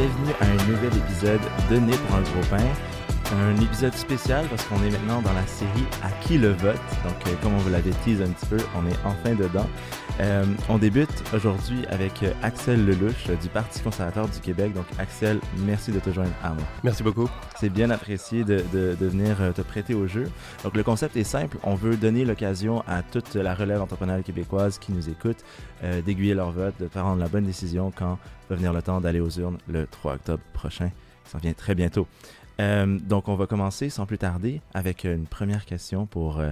Bienvenue à un nouvel épisode de Né pour un gros pain. Un épisode spécial parce qu'on est maintenant dans la série À qui le vote? Donc, euh, comme on vous l'avait teasé un petit peu, on est enfin dedans. Euh, on débute aujourd'hui avec euh, Axel Lelouch euh, du Parti conservateur du Québec. Donc, Axel, merci de te joindre à moi. Merci beaucoup. C'est bien apprécié de, de- de venir te prêter au jeu. Donc, le concept est simple. On veut donner l'occasion à toute la relève entrepreneuriale québécoise qui nous écoute euh, d'aiguiller leur vote, de prendre la bonne décision quand va venir le temps d'aller aux urnes le 3 octobre prochain. Ça vient très bientôt. Euh, donc, on va commencer sans plus tarder avec une première question pour,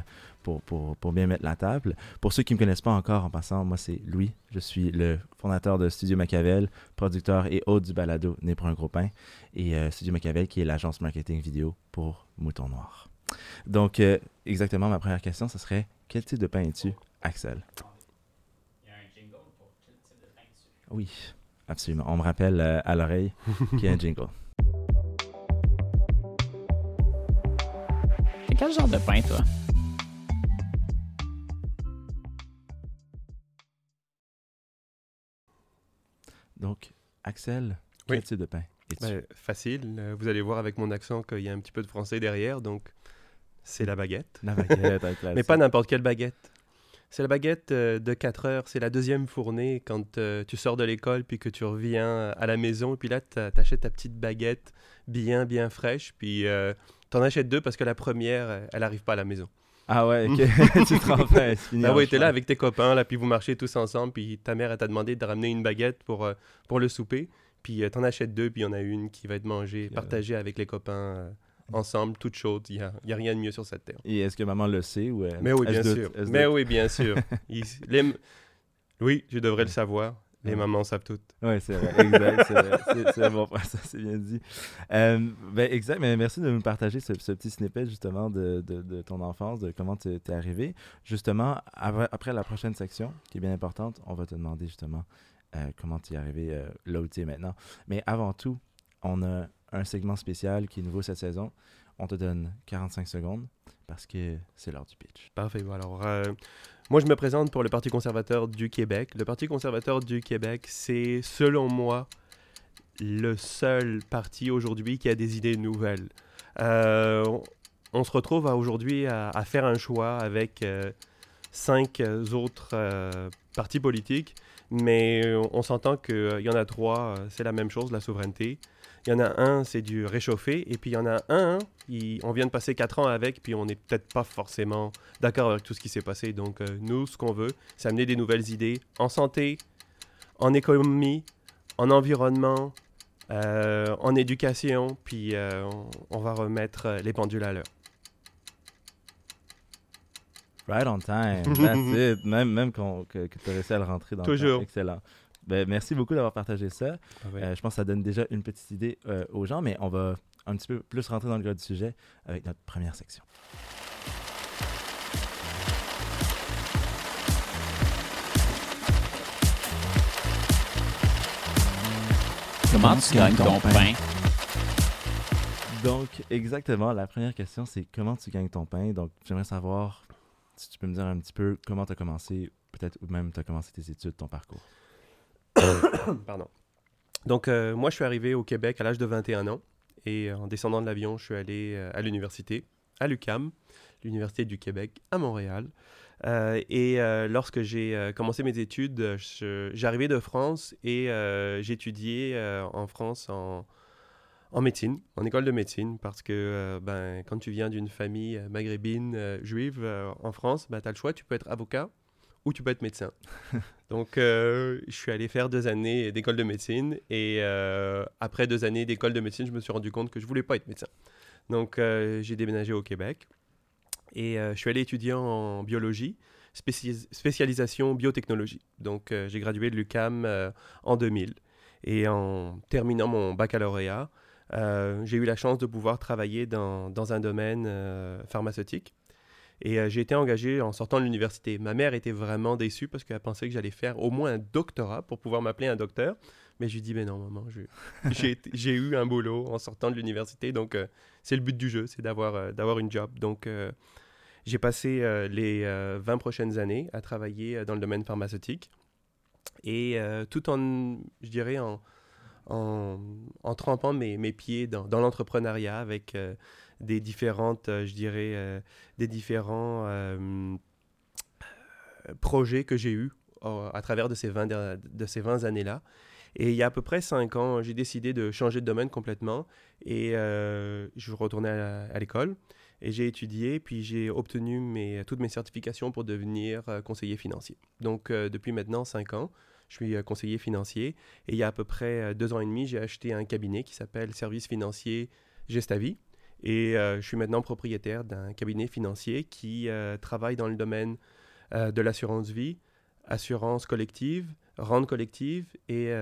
pour, pour, pour bien mettre la table. Pour ceux qui ne me connaissent pas encore, en passant, moi, c'est Louis. Je suis le fondateur de Studio Machiavel, producteur et hôte du balado Né pour un gros pain. Et euh, Studio Machiavel, qui est l'agence marketing vidéo pour Mouton Noir. Donc, euh, exactement, ma première question, ce serait quel type de pain es-tu, Axel? Oui, absolument. On me rappelle euh, à l'oreille qu'il y a un jingle. C'est quel genre de pain, toi? Donc, Axel, quel Oui. type de pain Ben, facile. Euh, Vous allez voir avec mon accent qu'il y a un petit peu de français derrière, donc c'est la baguette. La baguette avec la Mais pas n'importe quelle baguette. C'est la baguette euh, de 4 heures. C'est la deuxième fournée quand euh, tu sors de l'école puis que tu reviens à la maison. Et puis là, tu achètes ta petite baguette bien, bien fraîche. Puis euh, t'en achètes deux parce que la première, elle arrive pas à la maison. Ah ouais, tu te fini Ah oui, t'es là avec tes copains, là, puis vous marchez tous ensemble. Puis ta mère, elle t'a demandé de ramener une baguette pour, euh, pour le souper. Puis euh, t'en achètes deux, puis il y en a une qui va être mangée, euh, partagée avec les copains euh, ensemble, toute chaude. Il n'y a, a rien de mieux sur cette terre. Et est-ce que maman le sait ou elle- Mais oui, bien sûr. Mais oui, bien sûr. Il- les- Oui, je devrais le savoir. Les mamans savent tout. Oui, c'est vrai, exact. C'est vrai. Bon ça, c'est bien dit. Euh, ben, exact, mais merci de nous partager ce, ce petit snippet justement de, de, de ton enfance, de comment tu es arrivé. Justement, après, après la prochaine section, qui est bien importante, on va te demander justement euh, comment tu es arrivé euh, là où tu es maintenant. Mais avant tout, on a un segment spécial qui est nouveau cette saison. On te donne 45 secondes parce que c'est l'heure du pitch. Parfait. Alors, moi, je me présente pour le Parti conservateur du Québec. Le Parti conservateur du Québec, c'est, selon moi, le seul parti aujourd'hui qui a des idées nouvelles. Euh, on- on se retrouve aujourd'hui à, faire un choix avec euh, cinq autres euh, partis politiques, mais euh, on s'entend qu'il y en a trois, c'est la même chose, la souveraineté. Il y en a un, c'est du réchauffé, et puis il y en a un, il- on vient de passer quatre ans avec, puis on n'est peut-être pas forcément d'accord avec tout ce qui s'est passé. Donc, euh, nous, ce qu'on veut, c'est amener des nouvelles idées en santé, en économie, en environnement, euh, en éducation, puis euh, on, on va remettre les pendules à l'heure. Right on time. That's it. Même, même que, que tu réussi à le rentrer dans le Toujours. temps. Excellent. Ben, merci beaucoup d'avoir partagé ça. Ah ouais. Euh, je pense que ça donne déjà une petite idée euh, aux gens, mais on va un petit peu plus rentrer dans le gras du sujet avec notre première section. Comment tu gagnes ton pain? Donc, exactement, la première question, c'est comment tu gagnes ton pain? Donc, j'aimerais savoir si tu peux me dire un petit peu comment tu as commencé, peut-être ou même tu as commencé tes études, ton parcours. Pardon. Donc, euh, moi, je suis arrivé au Québec à l'âge de 21 ans. Et euh, en descendant de l'avion, je suis allé euh, à l'université, à l'UCAM, l'Université du Québec, à Montréal. Et lorsque j'ai commencé mes études, j'arrivais de France et j'étudiais en France en, médecine, en école de médecine, parce que ben, quand tu viens d'une famille maghrébine juive en France, ben, tu as le choix, tu peux être avocat ou tu peux être médecin. Donc, euh, je suis allé faire deux années d'école de médecine et euh, après deux années d'école de médecine, je me suis rendu compte que je voulais pas être médecin. Donc, euh, j'ai déménagé au Québec et je suis allé étudier en biologie, spécialis- spécialisation biotechnologie. Donc, j'ai gradué de l'UCAM en 2000 et en terminant mon baccalauréat, j'ai eu la chance de pouvoir travailler dans, dans un domaine pharmaceutique. Et euh, j'ai été engagé en sortant de l'université. Ma mère était vraiment déçue parce qu'elle pensait que j'allais faire au moins un doctorat pour pouvoir m'appeler un docteur. Mais je lui dis, mais non, maman, j'ai eu un boulot en sortant de l'université. Donc, euh, c'est le but du jeu, c'est d'avoir euh, d'avoir une job. Donc, j'ai passé les euh, 20 prochaines années à travailler dans le domaine pharmaceutique. Et tout en, je dirais, en, en, en trempant mes, mes pieds dans, dans l'entrepreneuriat avec des différentes, euh, je dirais, euh, des différents euh, projets que j'ai eus à travers de ces 20, der- de ces 20 années-là. Et il y a à peu près 5 ans, j'ai décidé de changer de domaine complètement et je retournais à, l'école et j'ai étudié, puis j'ai obtenu mes, toutes mes certifications pour devenir conseiller financier. Donc depuis maintenant 5 ans, je suis conseiller financier et il y a à peu près euh, deux ans et demi, j'ai acheté un cabinet qui s'appelle Service financier Gestavie. Et euh, je suis maintenant propriétaire d'un cabinet financier qui euh, travaille dans le domaine euh, de l'assurance vie, assurance collective, rente collective et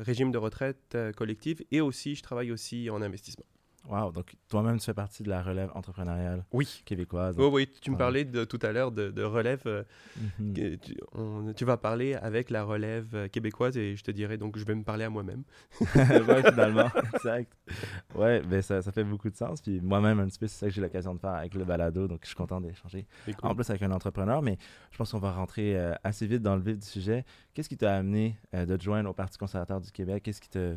régime de retraite collective. Et aussi, je travaille aussi en investissement. Wow, donc toi-même, tu fais partie de la relève entrepreneuriale Oui. québécoise. Oui, oui, tu me parlais de, tout à l'heure de, de relève. euh, Mhm. que tu, on- tu vas parler avec la relève euh, québécoise et je te dirais donc je vais me parler à moi-même. ouais, finalement, exact. Ouais, ben ça, ça fait beaucoup de sens. Puis moi-même, un petit peu, c'est ça que j'ai l'occasion de faire avec le balado. Donc, je suis content d'échanger en plus avec un entrepreneur. Mais je pense qu'on va rentrer euh, assez vite dans le vif du sujet. Qu'est-ce qui t'a amené euh, de te joindre au Parti conservateur du Québec? Qu'est-ce qui t'a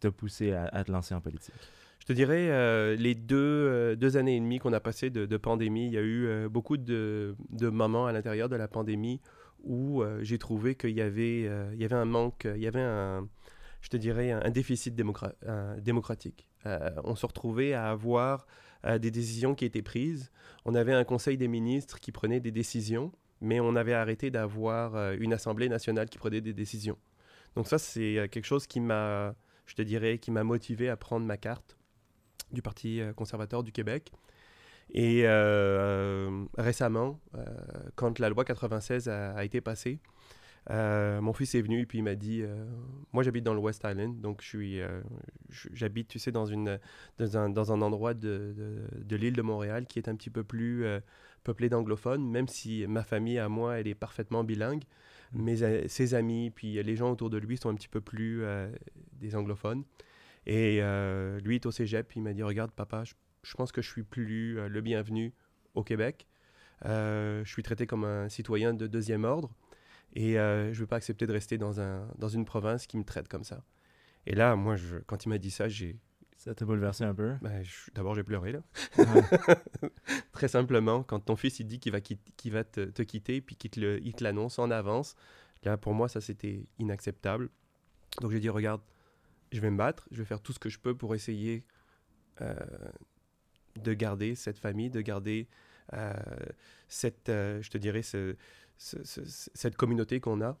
t'a poussé à, à te lancer en politique? Je te dirais, euh, les deux, euh, deux années et demie qu'on a passées de, pandémie, il y a eu euh, beaucoup de, moments à l'intérieur de la pandémie où j'ai trouvé qu'il y, avait, y avait un manque, il y avait un, je te dirais, un, déficit démocratique. On se retrouvait à avoir des décisions qui étaient prises. On avait un conseil des ministres qui prenait des décisions, mais on avait arrêté d'avoir une Assemblée nationale qui prenait des décisions. Donc ça, c'est quelque chose qui m'a, je te dirais, qui m'a motivé à prendre ma carte du Parti euh, conservateur du Québec. Et euh, récemment, euh, quand la loi 96 a, a été passée, euh, mon fils est venu et puis il m'a dit, euh, moi j'habite dans le West Island, donc je suis, euh, je- j'habite, tu sais, dans, une, dans, un, dans un endroit de, de, de l'île de Montréal qui est un petit peu plus peuplé d'anglophones, même si ma famille à moi, elle est parfaitement bilingue. Mes, a- ses amis, puis les gens autour de lui sont un petit peu plus des anglophones. Et euh, lui est au cégep, il m'a dit Regarde, papa, je, je pense que je suis plus euh, le bienvenu au Québec. Euh, je suis traité comme un citoyen de deuxième ordre et euh, je ne veux pas accepter de rester dans, un, dans une province qui me traite comme ça. Et là, moi, je, quand il m'a dit ça, j'ai. Ça t'a bouleversé un peu? ben, je- D'abord, j'ai pleuré, là. Très simplement, quand ton fils il dit qu'il va, qu'il va te, te quitter, puis qu'il te l'annonce en avance, là, pour moi, ça, c'était inacceptable. Donc, j'ai dit, regarde, je vais me battre, je vais faire tout ce que je peux pour essayer euh, de garder cette famille, de garder euh, cette, euh, je te dirais, ce- ce- ce- cette communauté qu'on a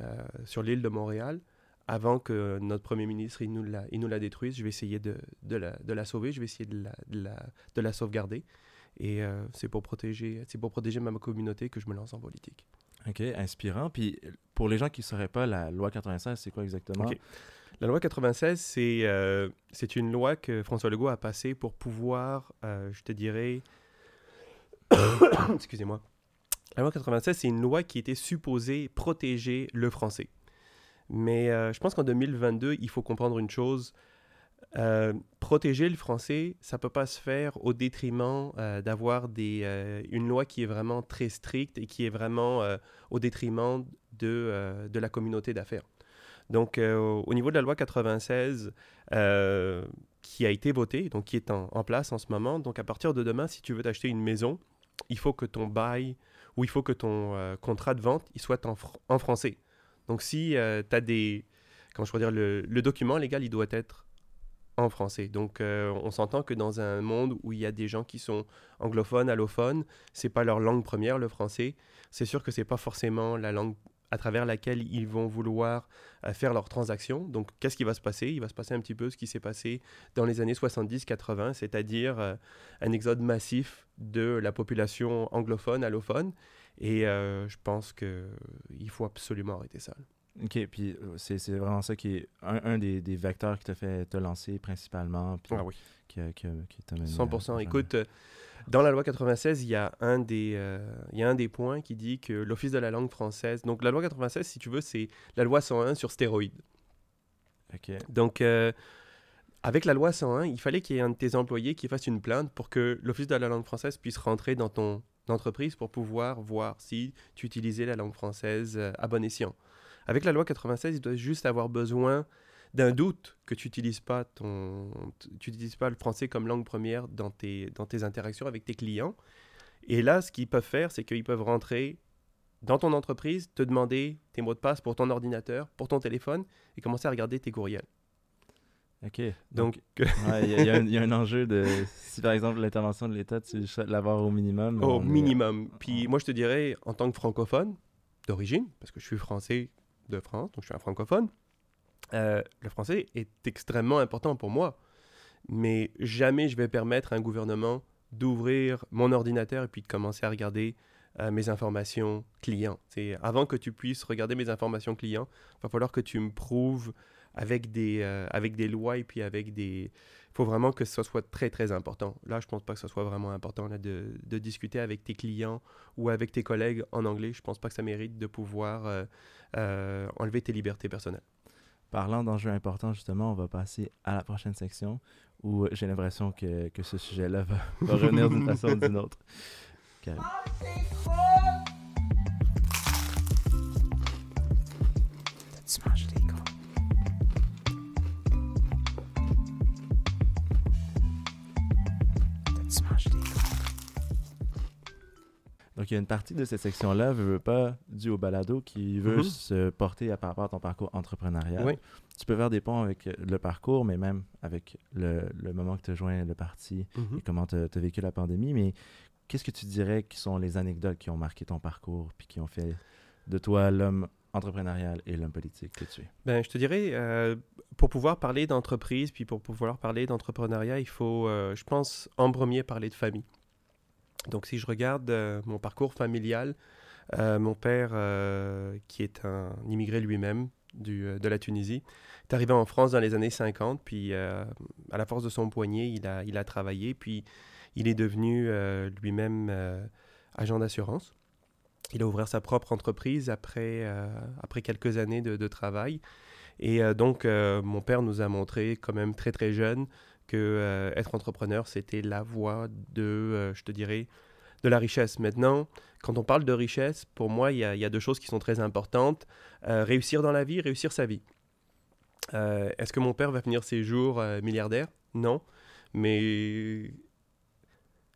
euh, sur l'île de Montréal. Avant que notre premier ministre il nous la, il nous la détruise, je vais essayer de, de, la, de la sauver, je vais essayer de la, de la, de la sauvegarder. Et euh, c'est pour protéger, c'est pour protéger ma communauté que je me lance en politique. OK, inspirant. Puis pour les gens qui ne sauraient pas, la loi 96, c'est quoi exactement? La loi 96, c'est euh, c'est une loi que François Legault a passée pour pouvoir, euh, je te dirais, excusez-moi. La loi 96, c'est une loi qui était supposée protéger le français. Mais euh, je pense qu'en 2022, il faut comprendre une chose. Protéger le français, ça peut pas se faire au détriment d'avoir une loi qui est vraiment très stricte et qui est vraiment au détriment de la communauté d'affaires. Donc, euh, au niveau de la loi 96, euh, qui a été votée, donc qui est en, place en ce moment, donc à partir de demain, si tu veux t'acheter une maison, il faut que ton bail ou il faut que ton euh, contrat de vente il soit en, fr- en français. Donc, si tu as des. Comment je pourrais dire, le, le document légal, il doit être en français. Donc, on s'entend que dans un monde où il y a des gens qui sont anglophones, allophones, c'est pas leur langue première, le français. C'est sûr que c'est pas forcément la langue à travers laquelle ils vont vouloir euh, faire leurs transactions. Donc, qu'est-ce qui va se passer? Il va se passer un petit peu ce qui s'est passé dans les années 70-80, c'est-à-dire euh, un exode massif de la population anglophone, allophone. Et euh, je pense qu'il faut absolument arrêter ça. OK, puis c'est c'est vraiment ça qui est un, un des, des vecteurs qui t'a fait te lancer principalement, puis Ah oui. qui, qui, qui t'a mené à- 100%. à- Écoute, dans la loi 96, il y a un des, euh, il y a un des points qui dit que l'Office de la langue française. Donc, la loi 96, si tu veux, c'est la loi 101 sur stéroïdes. Donc, euh, avec la loi 101, il fallait qu'il y ait un de tes employés qui fasse une plainte pour que l'Office de la langue française puisse rentrer dans ton entreprise pour pouvoir voir si tu utilisais la langue française euh, à bon escient. Avec la loi 96, il doit juste avoir besoin d'un doute que tu n'utilises pas, ton, tu utilises pas le français comme langue première dans tes, dans tes interactions avec tes clients. Et là, ce qu'ils peuvent faire, c'est qu'ils peuvent rentrer dans ton entreprise, te demander tes mots de passe pour ton ordinateur, pour ton téléphone, et commencer à regarder tes courriels. OK. Donc, Il ouais, y, y, y, a un enjeu de. Si par exemple l'intervention de l'État, tu souhaites l'avoir au minimum. Au minimum. Puis moi, je te dirais, en tant que francophone d'origine, parce que je suis français de France, donc je suis un francophone, euh, le français est extrêmement important pour moi. Mais jamais je vais permettre à un gouvernement d'ouvrir mon ordinateur et puis de commencer à regarder euh, mes informations clients. C'est avant que tu puisses regarder mes informations clients, il va falloir que tu me prouves avec des, euh, avec des lois et puis avec des... Il faut vraiment que ce soit très, très important. Là, je pense pas que ce soit vraiment important de, discuter avec tes clients ou avec tes collègues en anglais. Je pense pas que ça mérite de pouvoir enlever tes libertés personnelles. Parlant d'enjeux importants, justement, on va passer à la prochaine section où j'ai l'impression que, que ce sujet-là va, va revenir d'une façon ou d'une autre. Donc, il y a une partie de cette section-là, veut, veut pas, dû au balado, qui veut mm -hmm. se porter à par rapport à ton parcours entrepreneurial. Oui. Tu peux faire des ponts avec le parcours, mais même avec le, le moment que tu as joint le parti mm -hmm. et comment tu as, vécu la pandémie. Mais qu'est-ce que tu dirais qui sont les anecdotes qui ont marqué ton parcours puis qui ont fait de toi l'homme entrepreneurial et l'homme politique que tu es? Ben, je te dirais, euh, pour pouvoir parler d'entreprise puis pour pouvoir parler d'entrepreneuriat, il faut, euh, je pense, en premier parler de famille. Donc, si je regarde euh, mon parcours familial, euh, mon père, euh, qui est un immigré lui-même de la Tunisie, est arrivé en France dans les années 50, puis à la force de son poignet, il a, il a travaillé, puis il est devenu lui-même agent d'assurance. Il a ouvert sa propre entreprise après, quelques années de travail. Et donc, mon père nous a montré quand même très, très jeune que euh, être entrepreneur, c'était la voie de, euh, je te dirais, de la richesse. Maintenant, quand on parle de richesse, pour moi, il y, y, a deux choses qui sont très importantes. Euh, réussir dans la vie, réussir sa vie. Est-ce que mon père va finir ses jours milliardaire? Non. Mais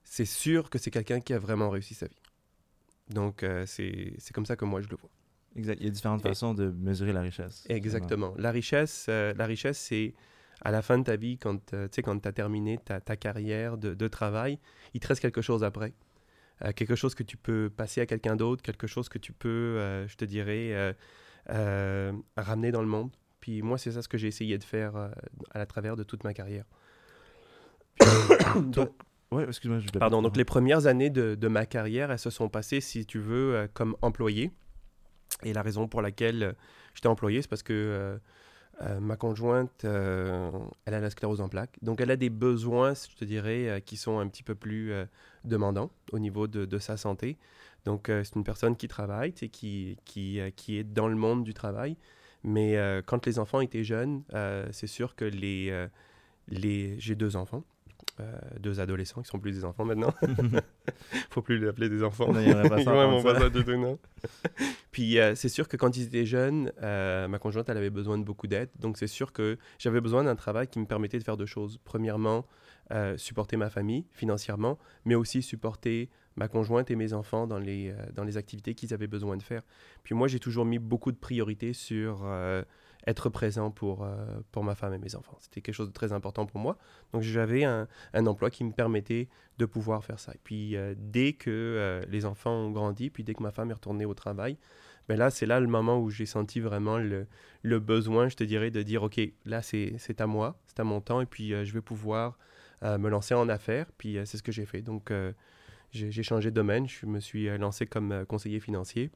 c'est sûr que c'est quelqu'un qui a vraiment réussi sa vie. Donc, c'est comme ça que moi, je le vois. Exact. Il y a différentes Et, façons de mesurer la richesse. Exactement. La richesse, la richesse c'est à la fin de ta vie, quand euh, tu as terminé ta, ta carrière de, de, travail, il te reste quelque chose après. Euh, quelque chose que tu peux passer à quelqu'un d'autre, quelque chose que tu peux, euh, je te dirais, euh, ramener dans le monde. Puis moi, c'est ça ce que j'ai essayé de faire à la travers de toute ma carrière. donc, ouais, excuse-moi. Je pardon, donc les premières années de, de, ma carrière, elles se sont passées, si tu veux, comme employé. Et la raison pour laquelle j'étais employé, c'est parce que euh, ma conjointe, euh, elle a la sclérose en plaques. Donc, elle a des besoins, je te dirais, euh, qui sont un petit peu plus demandants au niveau de, sa santé. Donc, c'est une personne qui travaille, qui, qui, qui, est dans le monde du travail. Mais quand les enfants étaient jeunes, c'est sûr que les, les... j'ai deux enfants. Euh, deux adolescents qui sont plus des enfants maintenant. Faut plus les appeler des enfants. Non, il y en a pas ça. ouais, ça. ça du tout, non. Puis euh, c'est sûr que quand ils étaient jeunes, euh, ma conjointe, elle avait besoin de beaucoup d'aide. Donc c'est sûr que j'avais besoin d'un travail qui me permettait de faire deux choses. Premièrement, supporter ma famille financièrement, mais aussi supporter ma conjointe et mes enfants dans les, dans les activités qu'ils avaient besoin de faire. Puis moi, j'ai toujours mis beaucoup de priorités sur être présent pour, euh, pour ma femme et mes enfants. C'était quelque chose de très important pour moi. Donc j'avais un, un, emploi qui me permettait de pouvoir faire ça. Et puis euh, dès que euh, les enfants ont grandi, puis dès que ma femme est retournée au travail, ben là, c'est là le moment où j'ai senti vraiment le, le, besoin, je te dirais, de dire, OK, là, c'est à moi, c'est à mon temps, et puis je vais pouvoir me lancer en affaires. Puis c'est ce que j'ai fait. Donc j'ai changé de domaine, je me suis lancé comme conseiller financier.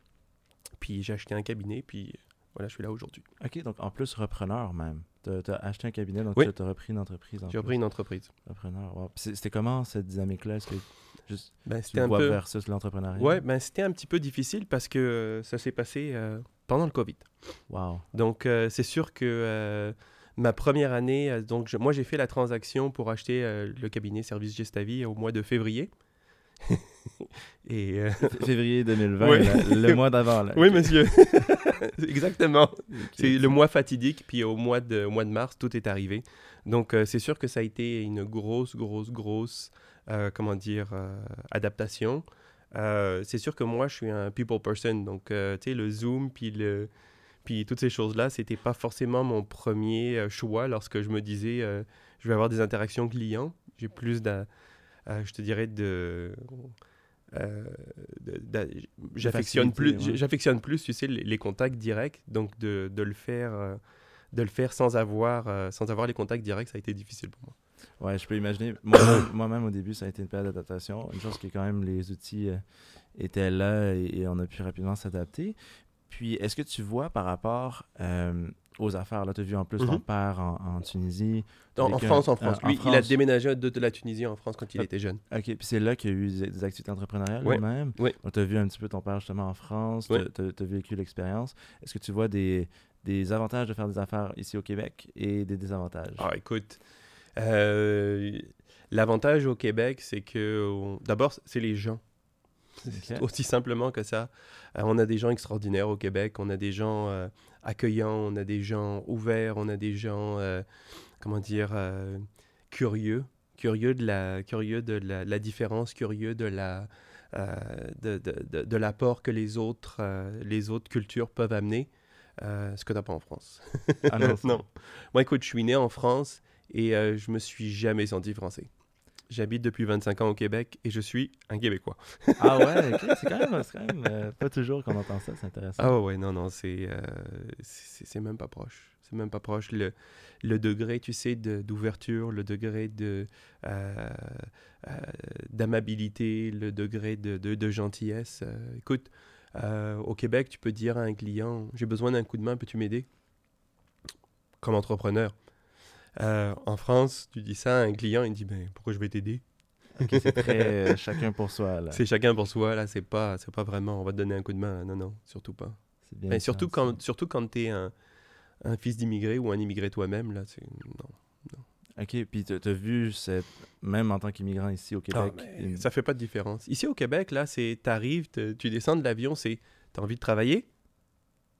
Puis j'ai acheté un cabinet, puis voilà, je suis là aujourd'hui. OK, donc en plus, repreneur même. Tu as, acheté un cabinet, donc oui. tu as repris une entreprise. J'ai repris une entreprise. Repreneur, wow. C'était comment cette dynamique-là? Est-ce que juste ben, c'était un peu versus l'entrepreneuriat? Ouais, ben c'était un petit peu difficile parce que euh, ça s'est passé euh, pendant le Covid. Wow. Donc euh, c'est sûr que ma première année, donc je, moi j'ai fait la transaction pour acheter le cabinet Service Gestavi au mois de février. Et euh, Février 2020, Oui. là, le mois d'avant. oui, monsieur. Exactement. C'est le mois fatidique, puis au mois de, au mois de mars, tout est arrivé. Donc, euh, c'est sûr que ça a été une grosse, grosse, grosse, euh, comment dire, adaptation. C'est sûr que moi, je suis un people person. Donc, tu sais, le Zoom, puis le... Puis toutes ces choses-là, c'était pas forcément mon premier choix lorsque je me disais je vais avoir des interactions clients. J'ai plus d'un, je te dirais de, euh, j'affectionne plus, ouais. j'affectionne plus, tu sais, les, les contacts directs. Donc de, de le faire, euh, de le faire sans avoir, euh, sans avoir les contacts directs, ça a été difficile pour moi. Ouais, je peux imaginer. Moi- Moi-même, au début, ça a été une période d'adaptation. Une chose qui est quand même, les outils euh, étaient là et, et on a pu rapidement s'adapter. Puis, est-ce que tu vois par rapport euh, aux affaires, là, tu as vu en plus ton Mhm. père en, en Tunisie. En, un- France, en France. en Lui, il a déménagé de, la Tunisie en France quand il Ah. était jeune. OK, puis c'est là qu'il y a eu des, des activités entrepreneuriales Ouais, même. ouais. Donc, tu as vu un petit peu ton père justement en France, Ouais. tu as, vécu l'expérience. Est-ce que tu vois des, des avantages de faire des affaires ici au Québec et des désavantages? Ah, écoute, euh, l'avantage au Québec, c'est que on- d'abord, c'est les gens. Aussi simplement que ça. Euh, on a des gens extraordinaires au Québec, on a des gens euh, accueillants, on a des gens ouverts, on a des gens, euh, comment dire, curieux, curieux de la, curieux de la, la différence, curieux de la, de, de, de- de l'apport que les autres, les autres cultures peuvent amener. Ce que t'as pas en France. Ah non, non. Moi, écoute, je suis né en France et je me suis jamais senti français. J'habite depuis 25 ans au Québec et je suis un Québécois. Ah ouais, c'est quand même, c'est quand même euh, pas toujours qu'on entend ça, c'est intéressant. Ah ouais, non, non, c'est euh, c'est même pas proche. C'est même pas proche. Le, le degré, tu sais, de- d'ouverture, le degré de euh, d'amabilité, le degré de, de, de gentillesse. écoute, au Québec, tu peux dire à un client, j'ai besoin d'un coup de main, peux-tu m'aider? Comme entrepreneur. Euh, en France, tu dis ça à un client, il dit, ben, pourquoi je vais t'aider? C'est très euh, chacun pour soi. là. C'est chacun pour soi, là, c'est pas, pas vraiment, on va te donner un coup de main. Non, non, surtout pas. Bien Ben, surtout, ça. quand, surtout quand tu es un, un fils d'immigré ou un immigré toi-même, là, c'est... Non. Ok, puis tu as vu, cette... même en tant qu'immigrant ici au Québec, Ah, une- Ça fait pas de différence. Ici au Québec, là, c'est... T'arrives, tu descends de l'avion, c'est... T'as envie de travailler?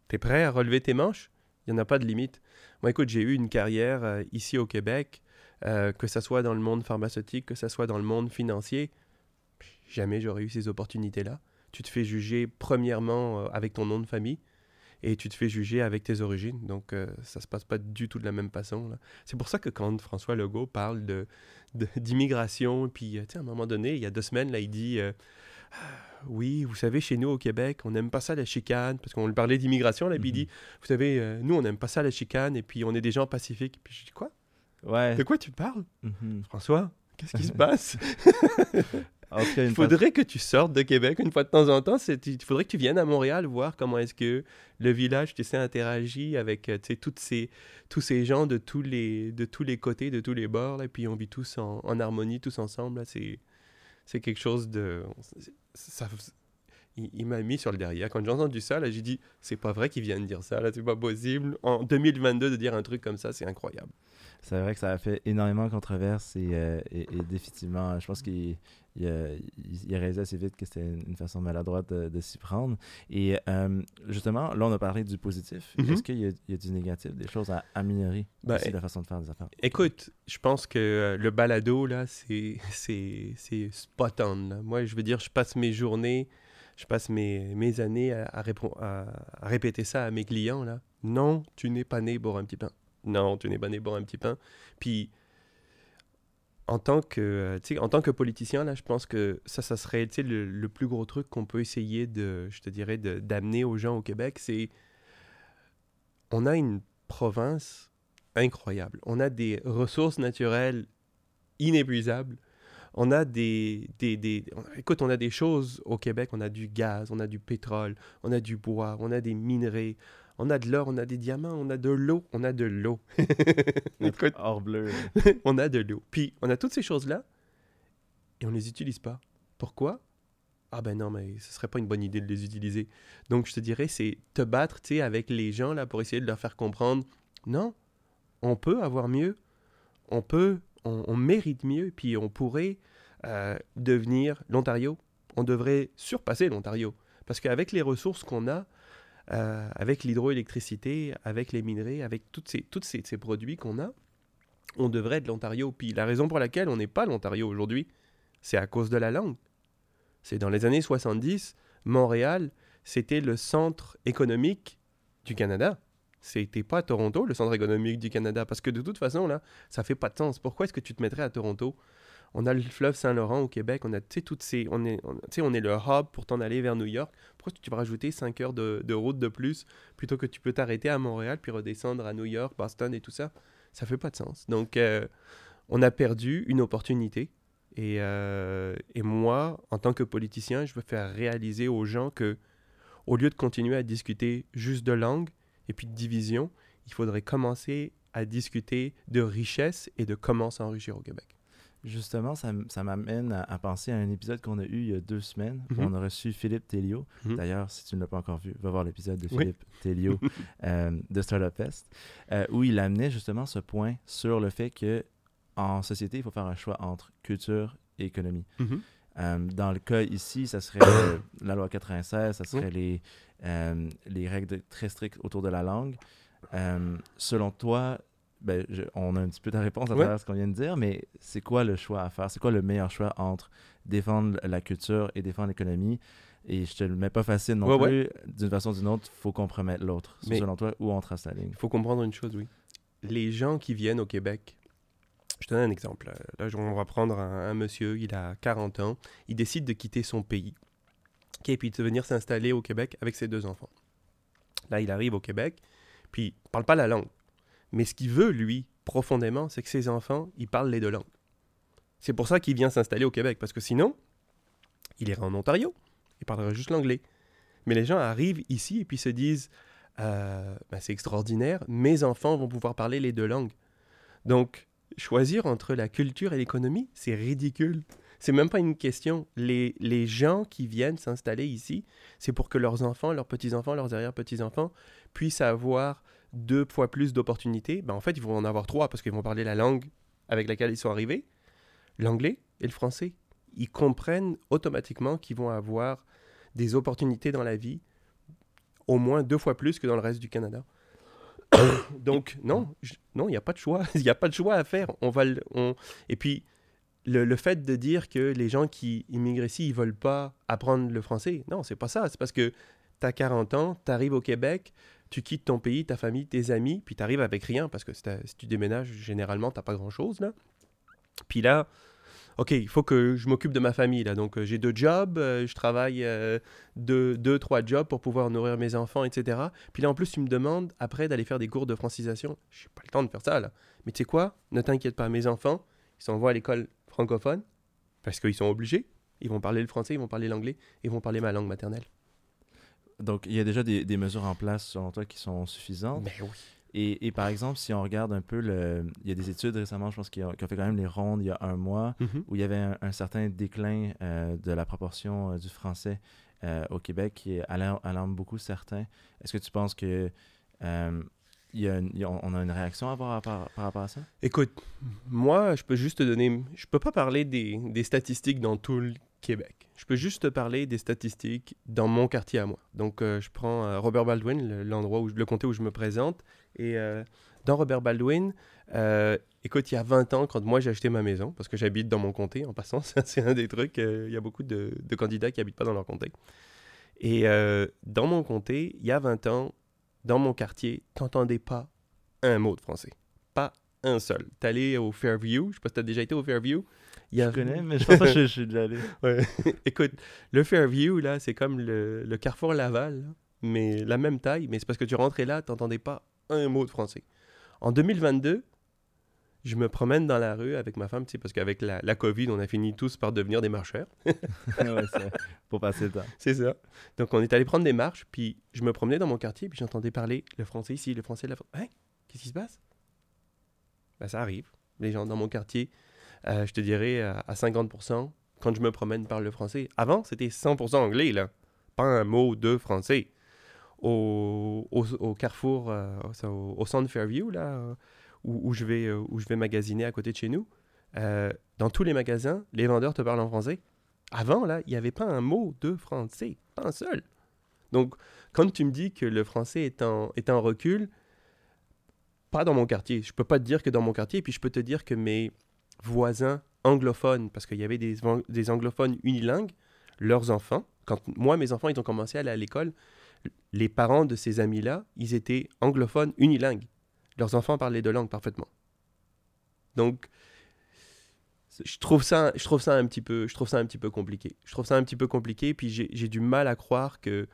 T'es prêt à relever tes manches? Il n'y en a pas de limite. Moi, écoute, j'ai eu une carrière euh, ici au Québec, euh, que ce soit dans le monde pharmaceutique, que ce soit dans le monde financier. Jamais j'aurais eu ces opportunités-là. Tu te fais juger premièrement euh, avec ton nom de famille et tu te fais juger avec tes origines. Donc, euh, ça se passe pas du tout de la même façon. C'est pour ça que quand François Legault parle de, de- d'immigration, puis, à un moment donné, il y a deux semaines, là, il dit Oui, vous savez, chez nous au Québec, on n'aime pas ça la chicane, parce qu'on lui parlait d'immigration, là, puis il dit Vous savez, euh, nous, on n'aime pas ça la chicane, et puis on est des gens pacifiques. Puis je dis Quoi? Ouais. De quoi tu parles? Mhm. François Qu'est-ce qui se passe? Il faudrait que tu sortes de Québec une fois de temps en temps. Il faudrait que tu viennes à Montréal voir comment est-ce que le village, tu sais, interagit avec euh, toutes ces, tous ces gens de tous, les, de tous les côtés, de tous les bords, là, et puis on vit tous en, en harmonie, tous ensemble. C'est, c'est quelque chose de... Ça, il, m'a mis sur le derrière. Quand j'ai entendu ça, là, j'ai dit, c'est pas vrai qu'il vienne dire ça, là, c'est pas possible. En 2022, de dire un truc comme ça, c'est incroyable. C'est vrai que ça a fait énormément de controverses et, euh, et définitivement, je pense qu'il il a, il a réalisé assez vite que c'était une, façon maladroite de, de s'y prendre. Et euh, justement, là, on a parlé du positif. Mhm. Est-ce qu'il y, a- il y a du négatif, des choses à améliorer Ben, aussi la façon de faire des affaires? Écoute, je pense que euh, le balado, là, c'est, spot on. là. Moi, je veux dire, je passe mes journées, je passe mes, mes années à, à- à répéter ça à mes clients, là. Non, tu n'es pas né pour un petit pain. Non, tu n'es pas né pour un petit pain. Puis, en tant que, euh, en tant que politicien, là, je pense que ça, ça serait, le, le plus gros truc qu'on peut essayer de, je te dirais, d'amener aux gens au Québec, c'est... On a une province incroyable. On a des ressources naturelles inépuisables. On a des, des, des- écoute, on a des choses au Québec. On a du gaz, on a du pétrole, on a du bois, on a des minerais, on a de l'or, on a des diamants, on a de l'eau, on a de l'eau. écoute, Or bleu. on a de l'eau. Puis on a toutes ces choses-là et on les utilise pas. Pourquoi? Ah ben non, mais ce serait pas une bonne idée de les utiliser. Donc je te dirais, c'est te battre, tu sais, avec les gens là pour essayer de leur faire comprendre. Non, on peut avoir mieux, on peut, on, on mérite mieux, puis on pourrait euh, devenir l'Ontario. On devrait surpasser l'Ontario. Parce qu'avec les ressources qu'on a, euh, avec l'hydroélectricité, avec les minerais, avec tous ces, toutes ces, produits qu'on a, on devrait être l'Ontario. Puis la raison pour laquelle on n'est pas l'Ontario aujourd'hui, c'est à cause de la langue. C'est dans les années 70, Montréal, c'était le centre économique du Canada. C'était pas Toronto, le centre économique du Canada, parce que de toute façon, là, ça fait pas de sens. Pourquoi est-ce que tu te mettrais à Toronto? On a le fleuve Saint-Laurent au Québec, on a, toutes ces... On est, on, on est le hub pour t'en aller vers New York. Pourquoi tu vas rajouter 5 heures de, de route de plus, plutôt que tu peux t'arrêter à Montréal, puis redescendre à New York, Boston et tout ça? Ça fait pas de sens. Donc, euh, on a perdu une opportunité. Et, euh, et moi, en tant que politicien, je veux faire réaliser aux gens que, au lieu de continuer à discuter juste de langue et puis de division, il faudrait commencer à discuter de richesse et de comment s'enrichir au Québec. Justement, ça, ça m'amène à, à penser à un épisode qu'on a eu il y a deux semaines. où Mhm. On a reçu Philippe Telliot. Mhm. D'ailleurs, si tu ne l'as pas encore vu, va voir l'épisode de Oui. Philippe Telliot euh, de Startup Fest, euh, où il amenait justement ce point sur le fait que en société, il faut faire un choix entre culture et économie. Euh, dans le cas ici, ça serait la loi 96, ça serait les, les règles de- très strictes autour de la langue. Selon toi, ben, je- on a un petit peu ta réponse à Ouais. travers ce qu'on vient de dire, mais c'est quoi le choix à faire? C'est quoi le meilleur choix entre défendre la culture et défendre l'économie? Et je te le mets pas facile non Ouais, plus. D'une façon ou d'une autre, il faut compromettre l'autre. Selon toi, où on trace la ligne? Il faut comprendre une chose, oui. Les gens qui viennent au Québec, je te donne un exemple. Là, on va prendre un, un monsieur, il a 40 ans, il décide de quitter son pays. OK, puis de venir s'installer au Québec avec ses deux enfants. Là, il arrive au Québec, puis il parle pas la langue. Mais ce qu'il veut, lui, profondément, c'est que ses enfants, ils parlent les deux langues. C'est pour ça qu'il vient s'installer au Québec, parce que sinon, il irait en Ontario, il parlerait juste l'anglais. Mais les gens arrivent ici et puis se disent, euh, ben, c'est extraordinaire, mes enfants vont pouvoir parler les deux langues. Donc, choisir entre la culture et l'économie, c'est ridicule. C'est même pas une question. Les, les gens qui viennent s'installer ici, c'est pour que leurs enfants, leurs petits-enfants, leurs arrière-petits-enfants puissent avoir deux fois plus d'opportunités. Ben, en fait, ils vont en avoir trois parce qu'ils vont parler la langue avec laquelle ils sont arrivés, l'anglais et le français. Ils comprennent automatiquement qu'ils vont avoir des opportunités dans la vie au moins deux fois plus que dans le reste du Canada. Donc, non, non, il n'y a pas de choix. Il n'y a pas de choix à faire. On va on... Et puis, le, le fait de dire que les gens qui immigrent ici, ils veulent pas apprendre le français, non, c'est pas ça. C'est parce que tu as 40 ans, tu arrives au Québec, tu quittes ton pays, ta famille, tes amis, puis tu arrives avec rien, parce que si, t'as- tu déménages, généralement, tu pas grand-chose, là. Puis là, OK, il faut que je m'occupe de ma famille, là. Donc, euh, j'ai deux jobs, euh, je travaille euh, deux, deux, trois jobs pour pouvoir nourrir mes enfants, etc. Puis là, en plus, tu me demandes après d'aller faire des cours de francisation. Je n'ai pas le temps de faire ça, là. Mais tu sais quoi? Ne t'inquiète pas, mes enfants, ils s'envoient à l'école francophone parce qu'ils sont obligés. Ils vont parler le français, ils vont parler l'anglais, ils vont parler ma langue maternelle. Donc, il y a déjà des, des mesures en place, selon toi, qui sont suffisantes. Ben oui. Et, et par exemple, si on regarde un peu le. Il y a des études récemment, je pense, qui ont, qui ont fait quand même les rondes il y a un mois, où il y avait un, un certain déclin euh, de la proportion euh, du français euh, au Québec qui alarme, beaucoup certains. Est-ce que tu penses que. il y a une- on a une réaction à avoir par, par rapport à ça? Écoute, moi, je peux juste te donner. Je peux pas parler des, des statistiques dans tout le Québec. Je peux juste te parler des statistiques dans mon quartier à moi. Donc, euh, je prends euh, Robert Baldwin, le- l'endroit où le comté où je me présente. Et euh, dans Robert Baldwin, écoute, il y a 20 ans, quand moi j'ai acheté ma maison, parce que j'habite dans mon comté, en passant, c'est un des trucs. Il y a beaucoup de, candidats qui habitent pas dans leur comté. Et dans mon comté, il y a 20 ans, dans mon quartier, t'entendais pas un mot de français. Pas un seul. Allé au Fairview, je sais pas si t'as déjà été au Fairview. Il y a- Je connais, mais je pense que je, je suis déjà allé. Ouais. Écoute, le Fairview, là, c'est comme le, le Carrefour Laval, là, mais la même taille, mais c'est parce que tu rentrais là, t'entendais pas un mot de français. En 2022, je me promène dans la rue avec ma femme, tu parce qu'avec la, la COVID, on a fini tous par devenir des marcheurs. ouais, pour passer le temps. C'est ça. Donc, on est allé prendre des marches, puis je me promenais dans mon quartier, puis j'entendais parler le français ici, le français, la Hein? Qu'est-ce qui se passe? Ben, ça arrive. Les gens dans mon quartier, euh, je te dirais à, à 50%, quand je me promène, parlent le français. Avant, c'était 100% anglais, là. Pas un mot de français. Au, carrefour, euh, au, au centre Fairview, là, euh, où, je vais, euh, où je vais magasiner à côté de chez nous, euh, dans tous les magasins, les vendeurs te parlent en français. Avant, là, il n'y avait pas un mot de français, pas un seul. Donc, quand tu me dis que le français est en, est en recul, pas dans mon quartier. Je peux pas te dire que dans mon quartier, puis je peux te dire que mes voisins anglophones, parce qu'il y avait des, anglophones unilingues, leurs enfants, quand moi, mes enfants, ils ont commencé à aller à l'école, les parents de ces amis-là, ils étaient anglophones unilingues. Leurs enfants parlaient deux langues parfaitement. Donc, je trouve ça, je trouve ça un petit peu, je trouve ça un petit peu compliqué. Je trouve ça un petit peu compliqué, puis j'ai du mal à croire que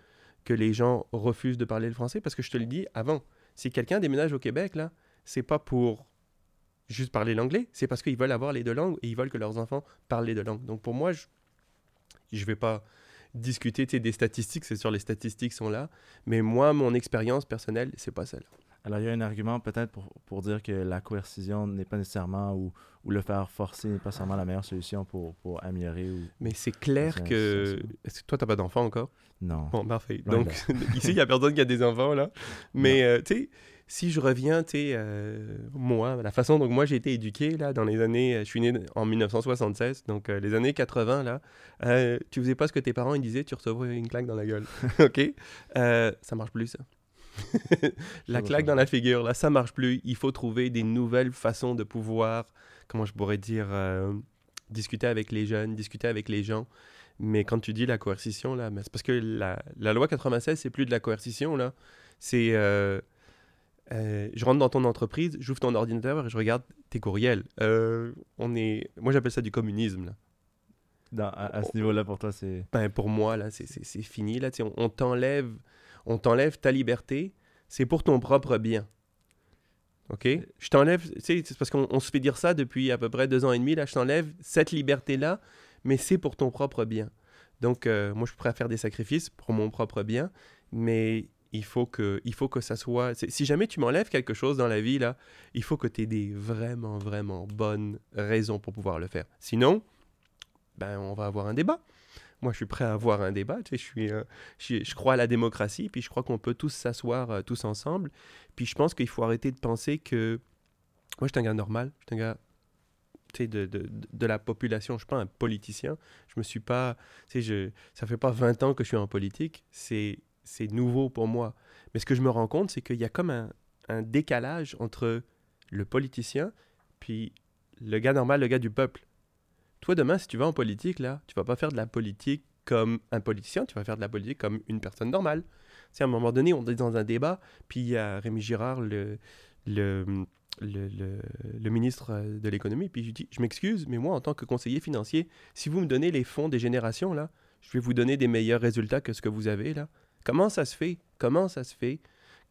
que les gens refusent de parler le français, parce que je te le dis avant, si quelqu'un déménage au Québec là, c'est pas pour juste parler l'anglais, c'est parce qu'ils veulent avoir les deux langues et ils veulent que leurs enfants parlent les deux langues. Donc pour moi, je je vais pas discuter des statistiques, c'est sûr les statistiques sont là, mais moi mon expérience personnelle, c'est pas celle. Alors, il y a un argument peut-être pour, pour dire que la coercition n'est pas nécessairement, ou, ou le faire forcer n'est pas nécessairement la meilleure solution pour, pour améliorer ou... Mais c'est clair que Est-ce que toi t'as pas d'enfant encore? Non. Bon, parfait. Donc, ici, il n'y a personne qui a des enfants, là. Mais, euh, tu sais, si je reviens, tu sais, euh, moi, la façon dont moi j'ai été éduqué, là, dans les années. Je suis né en 1976, donc euh, les années 80, là, euh, tu faisais pas ce que tes parents ils disaient, tu recevais une claque dans la gueule. OK? Euh, Ça marche plus, ça. la claque dans la figure, là, ça marche plus. Il faut trouver des nouvelles façons de pouvoir, comment je pourrais dire, euh, discuter avec les jeunes, discuter avec les gens. Mais quand tu dis la coercition, là, c'est parce que la, la loi 96, c'est plus de la coercition, là. C'est. Euh, euh, je rentre dans ton entreprise, j'ouvre ton ordinateur et je regarde tes courriels. Euh, on est, moi, j'appelle ça du communisme, là. À, à ce niveau-là, pour toi, c'est... Ben, pour moi, là, c'est- c'est c'est fini. Là, on on t'enlève, on t'enlève ta liberté. C'est pour ton propre bien. OK? Je t'enlève, c'est parce qu'on on se fait dire ça depuis à peu près deux ans et demi. Là, je t'enlève cette liberté-là, mais c'est pour ton propre bien. Donc, euh, moi, je suis prêt à faire des sacrifices pour mon propre bien, mais il faut que, il faut que ça soit. Si jamais tu m'enlèves quelque chose dans la vie, là, il faut que tu aies des vraiment, vraiment bonnes raisons pour pouvoir le faire. Sinon, ben, on va avoir un débat. Moi, je suis prêt à avoir un débat. Euh, je, suis- je crois à la démocratie, puis je crois qu'on peut tous s'asseoir euh, tous ensemble. Puis je pense qu'il faut arrêter de penser que. Moi, je suis un gars normal. Je suis un gars de, de, de la population. Je suis pas un politicien. Je me suis pas. Je, ça fait pas 20 ans que je suis en politique. C'est, c'est nouveau pour moi. Mais ce que je me rends compte, c'est qu'il y a comme un, décalage entre le politicien puis le gars normal, le gars du peuple. Toi, demain, si tu vas en politique, là, tu vas pas faire de la politique comme un politicien, tu vas faire de la politique comme une personne normale. Sais, à un moment donné, on est dans un débat, puis il y a Rémi Girard, le- le ministre euh, de l'économie, puis je dis, je m'excuse, mais moi, en tant que conseiller financier, si vous me donnez les fonds des générations, là, je vais vous donner des meilleurs résultats que ce que vous avez, là. Comment ça se fait? Comment ça se fait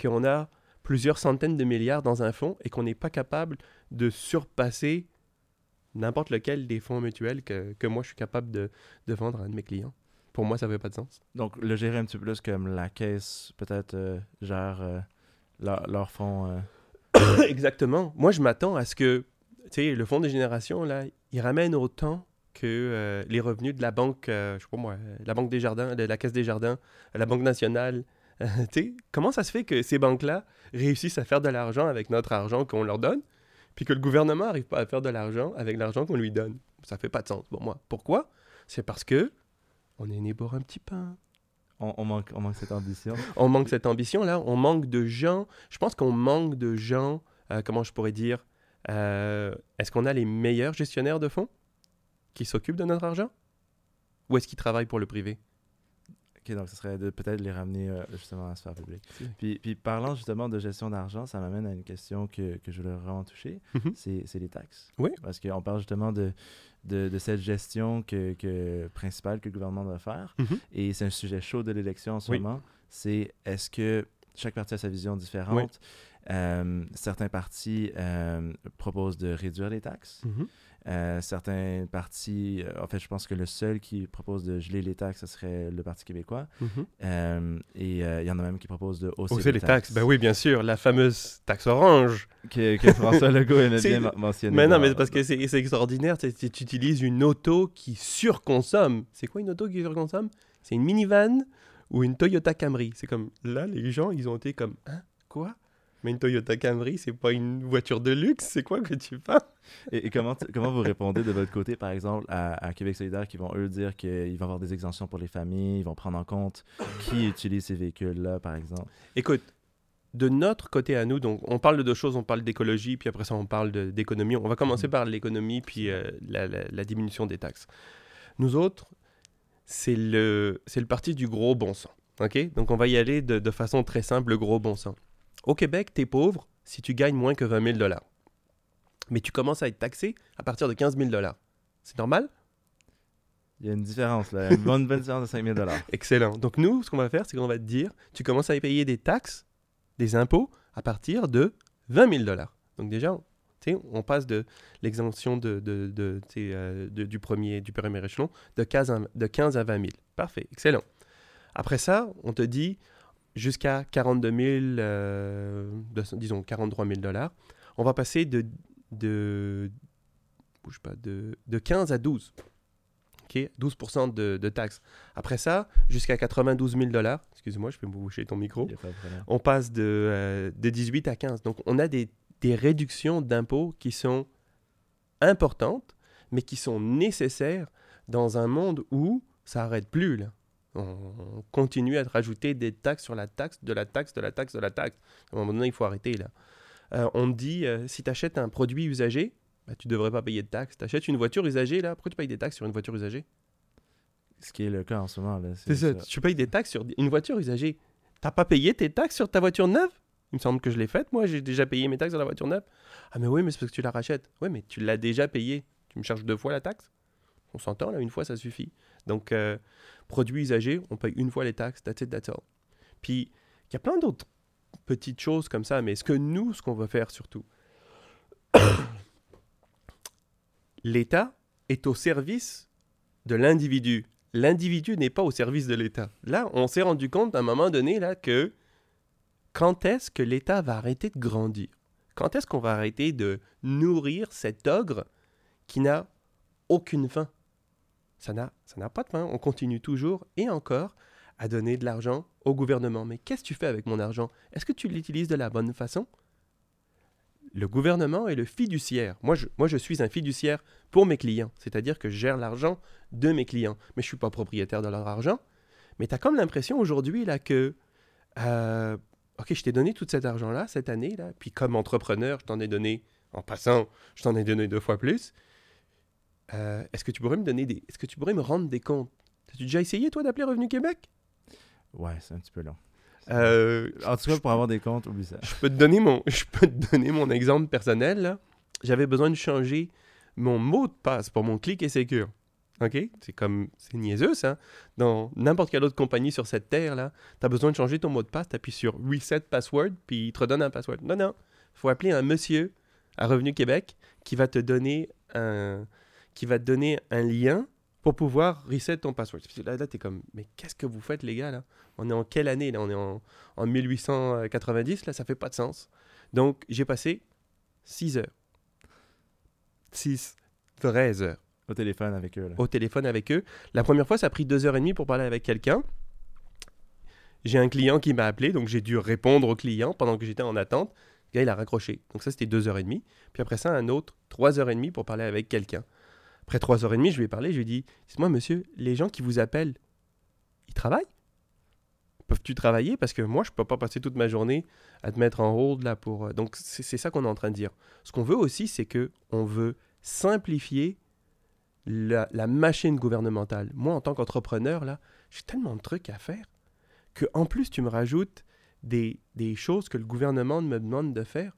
qu'on a plusieurs centaines de milliards dans un fonds et qu'on n'est pas capable de surpasser n'importe lequel des fonds mutuels que, que moi je suis capable de, de vendre à un de mes clients? Pour moi, ça fait pas de sens. Donc, le gérer un petit peu plus comme la caisse, peut-être, euh, gère euh, leur- fonds... euh, Exactement. Moi, je m'attends à ce que, tu sais, le fonds des générations, là, il ramène autant que euh, les revenus de la banque, euh, je sais pas moi, euh, la Banque des Jardins, de la Caisse des Jardins, euh, la Banque nationale. Euh, tu sais, comment ça se fait que ces banques-là réussissent à faire de l'argent avec notre argent qu'on leur donne, puis que le gouvernement n'arrive pas à faire de l'argent avec l'argent qu'on lui donne? Ça fait pas de sens pour moi. Pourquoi? C'est parce que on est né pour un petit pain. on, on manque, on manque cette ambition. On manque cette ambition-là. On manque de gens. Je pense qu'on manque de gens. comment je pourrais dire Est-ce qu'on a les meilleurs gestionnaires de fonds? Qui s'occupent de notre argent? Ou est-ce qu'ils travaillent pour le privé? Ok, donc ce serait de peut-être les ramener euh, justement à la sphère publique. Puis, puis parlant justement de gestion d'argent, ça m'amène à une question que, que je voulais vraiment toucher, Mhm. c'est c'est les taxes. Oui. Parce qu'on parle justement de, de, de cette gestion que, que, principale que le gouvernement doit faire. Mhm. Et c'est un sujet chaud de l'élection en ce Oui. moment. C'est est-ce que chaque parti a sa vision différente? Euh, certains partis euh, proposent de réduire les taxes. Mhm. Euh, certains partis, euh, en fait, je pense que le seul qui propose de geler les taxes, ce serait le Parti québécois. Mhm. Euh, et euh, il y en a même qui proposent de hausser, Hausser les taxes. Ben oui, bien sûr. La fameuse taxe orange. Que, que François Legault C'est- bien men- mentionner. Mais non, mais c'est parce que c'est extraordinaire. Tu utilises une auto qui surconsomme. C'est quoi une auto qui surconsomme? C'est une minivan ou une Toyota Camry. C'est comme là, les gens, ils ont été comme Hein? Quoi? Mais une Toyota Camry, c'est pas une voiture de luxe, c'est quoi que tu penses? Et, et comment, comment vous répondez de votre côté, par exemple, à, à Québec solidaire qui vont, eux, dire qu'ils vont avoir des exemptions pour les familles, ils vont prendre en compte qui utilise ces véhicules-là, par exemple? Écoute, de notre côté à nous, donc on parle de deux choses, on parle d'écologie, puis après ça on parle d'économie. On va commencer par l'économie, puis euh, la, la- la diminution des taxes. Nous autres, c'est le, c'est le parti du gros bon sens. OK? Donc on va y aller de, de façon très simple, le gros bon sens. Au Québec, tu es pauvre si tu gagnes moins que 20 000 dollars. Mais tu commences à être taxé à partir de 15 000 dollars. C'est normal? Il y a une différence, là. Une bonne, bonne différence de 5000 Excellent. Donc nous, ce qu'on va faire, c'est qu'on va te dire, tu commences à payer des taxes, des impôts, à partir de 20 000 dollars. Donc déjà, on passe de l'exemption de, de, de, euh, du, premier, du premier échelon de 15, à, de 15 à 20 000. Parfait, excellent. Après ça, on te dit jusqu'à 42 000, euh, de- disons 43 000 dollars, on va passer de, de, bouge pas, de, de 15 à 12. OK? 12 de, de taxes. Après ça, jusqu'à 92 000 dollars. Excuse-moi, je vais me boucher ton micro. On passe de, euh, de 18 à 15. Donc, on a des, des réductions d'impôts qui sont importantes, mais qui sont nécessaires dans un monde où ça n'arrête plus. Là. On, on continue à te rajouter des taxes sur la taxe, de la taxe, de la taxe, de la taxe. À un moment donné, il faut arrêter. Là. Euh, on dit, euh, si tu achètes un produit usagé, bah, tu ne devrais pas payer de taxes. Tu achètes une voiture usagée, là, pourquoi tu payes des taxes sur une voiture usagée? Ce qui est le cas en ce moment, là. C'est ça. Tu payes des taxes sur une voiture usagée. T'as pas payé tes taxes sur ta voiture neuve? Il me semble que je l'ai faite, moi. J'ai déjà payé mes taxes sur la voiture neuve. Ah, mais oui, mais c'est parce que tu la rachètes. Oui, mais tu l'as déjà payé. Tu me charges deux fois la taxe? On s'entend, là, une fois, ça suffit. Donc, euh, produits usagés, on paye une fois les taxes. That's it, that's all. Puis, il y a plein d'autres petites choses comme ça, mais ce que nous, ce qu'on va faire surtout, l'État est au service de l'individu. L'individu n'est pas au service de l'État. Là, on s'est rendu compte à un moment donné là que quand est-ce que l'État va arrêter de grandir? Quand est-ce qu'on va arrêter de nourrir cet ogre qui n'a aucune fin Ça n'a ça n'a pas de fin. On continue toujours et encore à donner de l'argent au gouvernement. Mais qu'est-ce que tu fais avec mon argent? Est-ce que tu l'utilises de la bonne façon? Le gouvernement est le fiduciaire. Moi je, moi, je suis un fiduciaire pour mes clients. C'est-à-dire que je gère l'argent de mes clients. Mais je ne suis pas propriétaire de leur argent. Mais tu as comme l'impression aujourd'hui là que, euh, OK, je t'ai donné tout cet argent-là cette année, là, puis comme entrepreneur, je t'en ai donné, en passant, je t'en ai donné deux fois plus. Euh, est-ce que tu pourrais me donner des... Est-ce que tu pourrais me rendre des comptes? As-tu déjà essayé, toi, d'appeler Revenu Québec? Ouais, c'est un petit peu long. Euh, En tout cas, pour avoir des comptes, oublie ça. je peux te donner mon, je peux te donner mon exemple personnel. là. J'avais besoin de changer mon mot de passe pour mon clic et sécure. OK? C'est comme, c'est niaiseux, ça. Dans n'importe quelle autre compagnie sur cette terre-là, tu as besoin de changer ton mot de passe, tu appuies sur Reset Password, puis il te redonne un password. Non, non. Il faut appeler un monsieur à Revenu Québec qui va te donner un, qui va te donner un lien pour pouvoir reset ton password. Là, là tu es comme, mais qu'est-ce que vous faites, les gars, là? On est en quelle année, là? On est en, en 1890, là, ça fait pas de sens. Donc, j'ai passé 6 heures. 6 vraies heures Au téléphone avec eux, là. au téléphone avec eux. La première fois, ça a pris deux heures et demie pour parler avec quelqu'un. J'ai un client qui m'a appelé, donc j'ai dû répondre au client pendant que j'étais en attente. Le gars, il a raccroché. Donc ça, c'était deux heures et demie. Puis après ça, un autre, trois heures et demie pour parler avec quelqu'un. Après trois heures et demie, je lui ai parlé, je lui ai dit, dites-moi, monsieur, les gens qui vous appellent, ils travaillent? Peuvent-tu travailler? Parce que moi, je ne peux pas passer toute ma journée à te mettre en hold là pour... euh, Donc c'est ça qu'on est en train de dire. Ce qu'on veut aussi, c'est que on veut simplifier la, la machine gouvernementale. Moi, en tant qu'entrepreneur, là, j'ai tellement de trucs à faire que en plus, tu me rajoutes des, des choses que le gouvernement me demande de faire.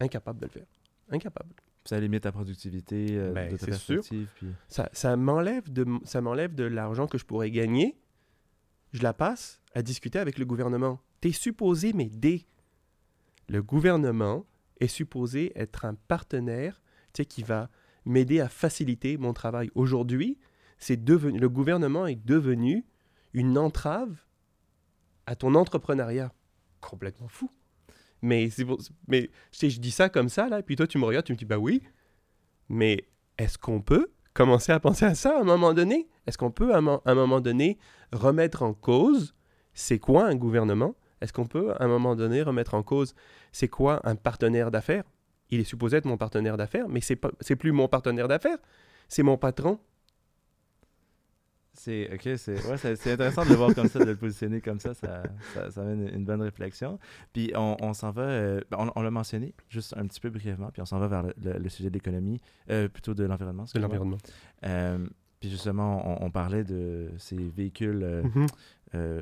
Incapable de le faire. Incapable. Ça limite ta productivité euh, Ben, de ta perspective. Puis... Ça, ça m'enlève de, ça m'enlève de l'argent que je pourrais gagner. Je la passe à discuter avec le gouvernement. Tu es supposé m'aider. Le gouvernement est supposé être un partenaire tu sais, qui va m'aider à faciliter mon travail. Aujourd'hui, c'est devenu, le gouvernement est devenu une entrave à ton entrepreneuriat. Complètement fou. Mais, pour- mais je dis ça comme ça, là, puis toi, tu me regardes, tu me dis, bah oui, mais est-ce qu'on peut commencer à penser à ça à un moment donné? Est-ce qu'on peut à un, moment donné remettre en cause c'est quoi un gouvernement? Est-ce qu'on peut, à un moment donné, remettre en cause c'est quoi un partenaire d'affaires? Il est supposé être mon partenaire d'affaires, mais c'est pas, plus mon partenaire d'affaires, c'est mon patron. C'est ok, c'est ouais, intéressant de le voir comme ça, de le positionner comme ça, ça, ça, ça amène une bonne réflexion. Puis on, on s'en va, euh, ben, on, on l'a mentionné juste un petit peu brièvement, puis on s'en va vers le, le- le sujet de l'économie, euh, plutôt de l'environnement. De l'environnement. Euh, puis justement, on, on parlait de ces véhicules Mhm.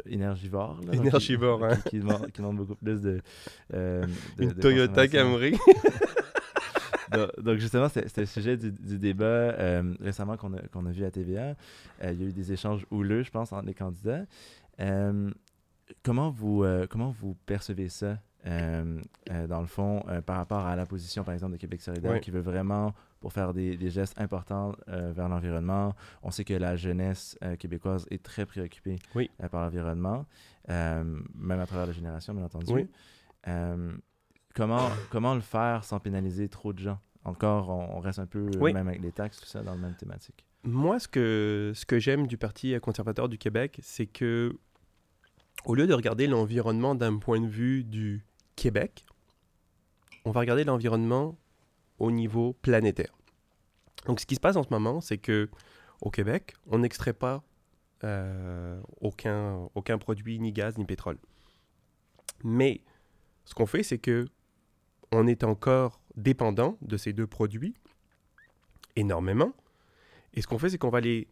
énergivores. là, Énergivores, qui, hein. qui, qui demandent, qui demandent beaucoup plus de. de- Une de Toyota. Camry. donc, donc, justement, c'était le sujet du, du débat euh, récemment qu'on a, vu à TVA. Euh, il y a eu des échanges houleux, je pense, entre les candidats. Euh, comment, vous, comment vous percevez ça, dans le fond, par rapport à la position, par exemple, de Québec solidaire, qui veut vraiment, pour faire des, des gestes importants euh, vers l'environnement, on sait que la jeunesse euh, québécoise est très préoccupée Oui. euh, par l'environnement, même à travers la génération, bien entendu. Oui. Comment, comment le faire sans pénaliser trop de gens? Encore, on, on reste un peu, Oui. même avec les taxes, tout ça, dans la même thématique. Moi, ce que, ce que j'aime du Parti conservateur du Québec, c'est que, au lieu de regarder l'environnement d'un point de vue du Québec, on va regarder l'environnement au niveau planétaire. Donc, ce qui se passe en ce moment, c'est que au Québec, on n'extrait pas euh, aucun, aucun produit, ni gaz, ni pétrole. Mais ce qu'on fait, c'est que on est encore dépendant de ces deux produits énormément. Et ce qu'on fait, c'est qu'on va les,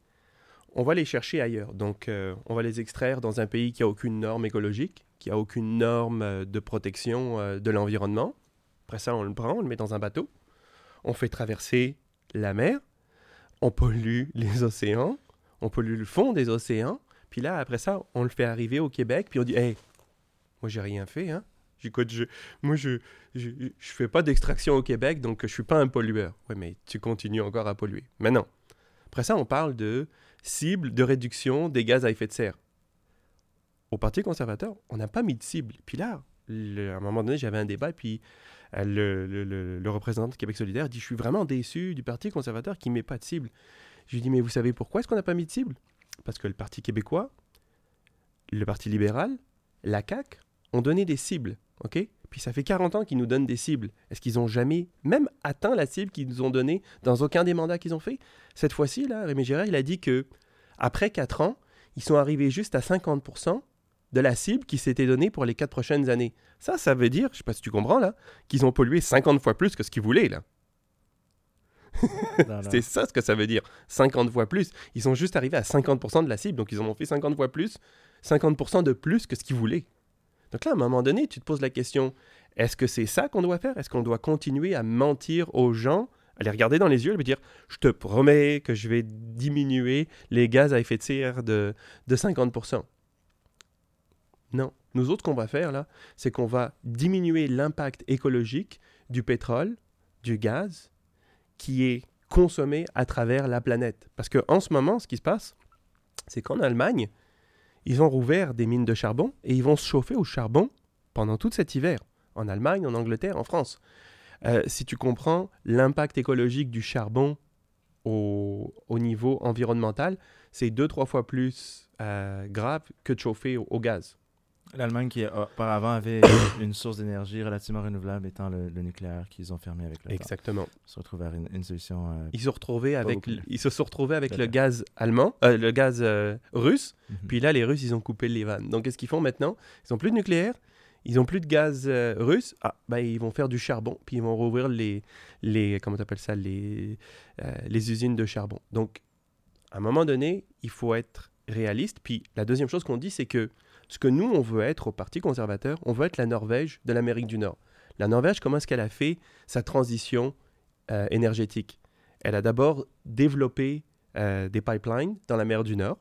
on va les chercher ailleurs. Donc, euh, on va les extraire dans un pays qui a aucune norme écologique, qui a aucune norme euh, de protection euh, de l'environnement. Après ça, on le prend, on le met dans un bateau. On fait traverser la mer. On pollue les océans. On pollue le fond des océans. Puis là, après ça, on le fait arriver au Québec. Puis on dit, hey, moi, j'ai rien fait, hein. J'écoute, je, moi, je, je, je fais pas d'extraction au Québec, donc je suis pas un pollueur. Oui, mais tu continues encore à polluer. Mais non. Après ça, on parle de cible de réduction des gaz à effet de serre. Au Parti conservateur, on n'a pas mis de cible. Puis là, à un moment donné, j'avais un débat, puis euh, le représentant de Québec solidaire dit, je suis vraiment déçu du Parti conservateur qui ne met pas de cible. Je lui dis, mais vous savez pourquoi est-ce qu'on n'a pas mis de cible? Parce que le Parti québécois, le Parti libéral, la CAQ ont donné des cibles, ok? Puis ça fait 40 ans qu'ils nous donnent des cibles. Est-ce qu'ils ont jamais même atteint la cible qu'ils nous ont donnée dans aucun des mandats qu'ils ont fait? Cette fois-ci, là, Rémi Gérard, il a dit que après 4 ans, ils sont arrivés juste à 50% de la cible qui s'était donnée pour les 4 prochaines années. Ça, ça veut dire, je sais pas si tu comprends là, qu'ils ont pollué 50 fois plus que ce qu'ils voulaient là. C'est ça ce que ça veut dire. 50 fois plus. Ils sont juste arrivés à 50% de la cible, donc ils en ont fait 50 fois plus, 50% de plus que ce qu'ils voulaient. Donc là, à un moment donné, tu te poses la question, est-ce que c'est ça qu'on doit faire? Est-ce qu'on doit continuer à mentir aux gens, à les regarder dans les yeux et leur dire, je te promets que je vais diminuer les gaz à effet de serre de, de 50% Non. Nous autres, qu'on va faire là, c'est qu'on va diminuer l'impact écologique du pétrole, du gaz, qui est consommé à travers la planète. Parce qu'en ce moment, ce qui se passe, c'est qu'en Allemagne, ils ont rouvert des mines de charbon et ils vont se chauffer au charbon pendant tout cet hiver. En Allemagne, en Angleterre, en France. Euh, si tu comprends l'impact écologique du charbon au, au niveau environnemental, c'est deux, trois fois plus euh, grave que de chauffer au, au gaz. L'Allemagne qui auparavant avait une source d'énergie relativement renouvelable étant le, le nucléaire qu'ils ont fermé avec le temps. Exactement. Ils se retrouvent vers une, une solution. euh, Ils se, retrouvaient avec, beaucoup. l- ils se sont retrouvés avec à le gaz allemand, euh, le gaz euh, russe, mhm. Puis là, les Russes, ils ont coupé les vannes. Donc, qu'est-ce qu'ils font maintenant? Ils n'ont plus de nucléaire, ils n'ont plus de gaz russe. Ah, ben, ils vont faire du charbon, puis ils vont rouvrir les, les comment t'appelles ça, les, les usines de charbon. Donc, à un moment donné, il faut être réaliste. Puis la deuxième chose qu'on dit, c'est que ce que nous, on veut être au Parti conservateur, on veut être la Norvège de l'Amérique du Nord. La Norvège, comment est-ce qu'elle a fait sa transition euh, énergétique? Elle a d'abord développé euh, des pipelines dans la mer du Nord.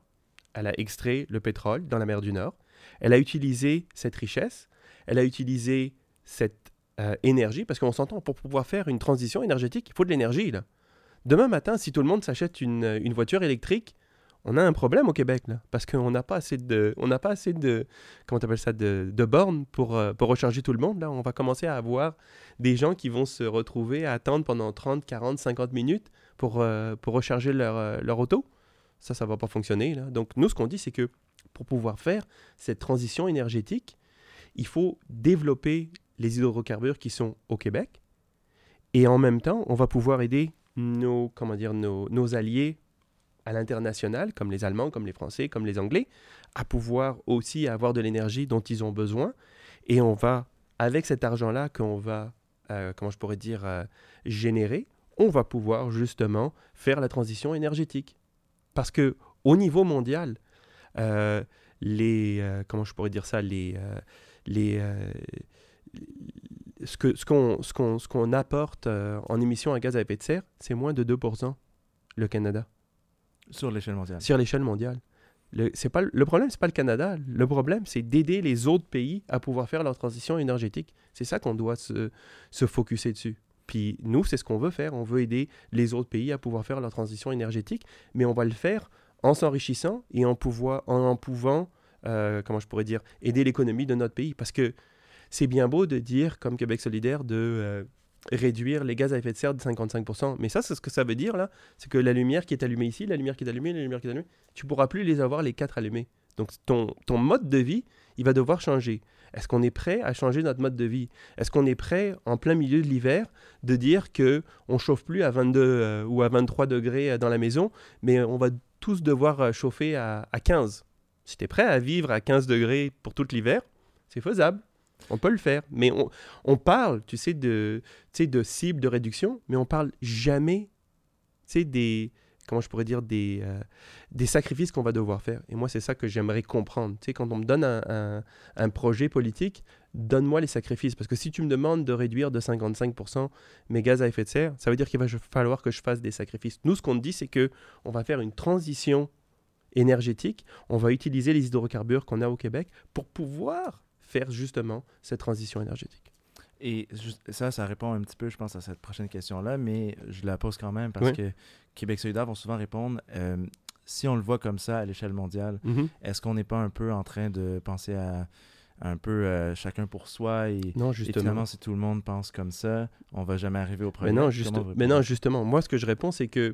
Elle a extrait le pétrole dans la mer du Nord. Elle a utilisé cette richesse. Elle a utilisé cette euh, énergie, parce qu'on s'entend, pour pouvoir faire une transition énergétique, il faut de l'énergie. Demain matin, si tout le monde s'achète une voiture électrique, on a un problème au Québec, là, parce qu'on n'a pas assez de, on n'a pas assez de, comment t'appelles ça, de, bornes pour, euh, pour recharger tout le monde. Là, on va commencer à avoir des gens qui vont se retrouver à attendre pendant 30, 40, 50 minutes pour, euh, pour recharger leur, euh, leur auto. Ça, ça va pas fonctionner. Là. Donc, nous, ce qu'on dit, c'est que pour pouvoir faire cette transition énergétique, il faut développer les hydrocarbures qui sont au Québec. Et en même temps, on va pouvoir aider nos, comment dire, nos alliés à l'international, comme les Allemands, comme les Français, comme les Anglais, à pouvoir aussi avoir de l'énergie dont ils ont besoin. Et on va, avec cet argent-là qu'on va, euh, comment je pourrais dire, euh, générer, on va pouvoir justement faire la transition énergétique. Parce que au niveau mondial, euh, les, comment je pourrais dire ça, les, les, ce qu'on ce qu'on ce qu'on apporte en émissions à gaz à effet de serre, c'est moins de 2% le Canada Sur l'échelle mondiale. sur l'échelle mondiale. Le, pas, le problème, c'est pas le Canada. Le problème, c'est d'aider les autres pays à pouvoir faire leur transition énergétique. C'est ça qu'on doit se, se focuser dessus. Puis nous, c'est ce qu'on veut faire. On veut aider les autres pays à pouvoir faire leur transition énergétique, mais on va le faire en s'enrichissant et en, pouvoir, en pouvant, euh, comment je pourrais dire, aider l'économie de notre pays. Parce que c'est bien beau de dire, comme Québec solidaire, de euh, réduire les gaz à effet de serre de 55%. Mais ça, c'est ce que ça veut dire, là. C'est que la lumière qui est allumée ici, la lumière qui est allumée, la lumière qui est allumée, tu pourras plus les avoir les quatre allumés. Donc ton, ton mode de vie, il va devoir changer. Est-ce qu'on est prêt à changer notre mode de vie? Est-ce qu'on est prêt, en plein milieu de l'hiver, de dire que on chauffe plus à 22 euh, ou à 23 degrés euh, dans la maison, mais on va tous devoir euh, chauffer à, à 15 Si tu es prêt à vivre à 15 degrés pour tout l'hiver, c'est faisable. On peut le faire. Mais on, on parle, tu sais, de, tu sais, de cibles de réduction, mais on parle jamais, tu sais, des, comment je pourrais dire, des, euh, des sacrifices qu'on va devoir faire. Et moi, c'est ça que j'aimerais comprendre. Tu sais, quand on me donne un, un- un projet politique, donne-moi les sacrifices. Parce que si tu me demandes de réduire de 55% mes gaz à effet de serre, ça veut dire qu'il va falloir que je fasse des sacrifices. Nous, ce qu'on te dit, c'est que on va faire une transition énergétique. On va utiliser les hydrocarbures qu'on a au Québec pour pouvoir faire justement cette transition énergétique. Et ça, ça répond un petit peu, je pense, à cette prochaine question-là, mais je la pose quand même parce Oui. que Québec solidaire vont souvent répondre euh, si on le voit comme ça à l'échelle mondiale, est-ce qu'on n'est pas un peu en train de penser à un peu euh, chacun pour soi et, Non, et justement. finalement, si tout le monde pense comme ça, on va jamais arriver au premier? Mais non, juste- mais non, justement, moi, ce que je réponds, c'est que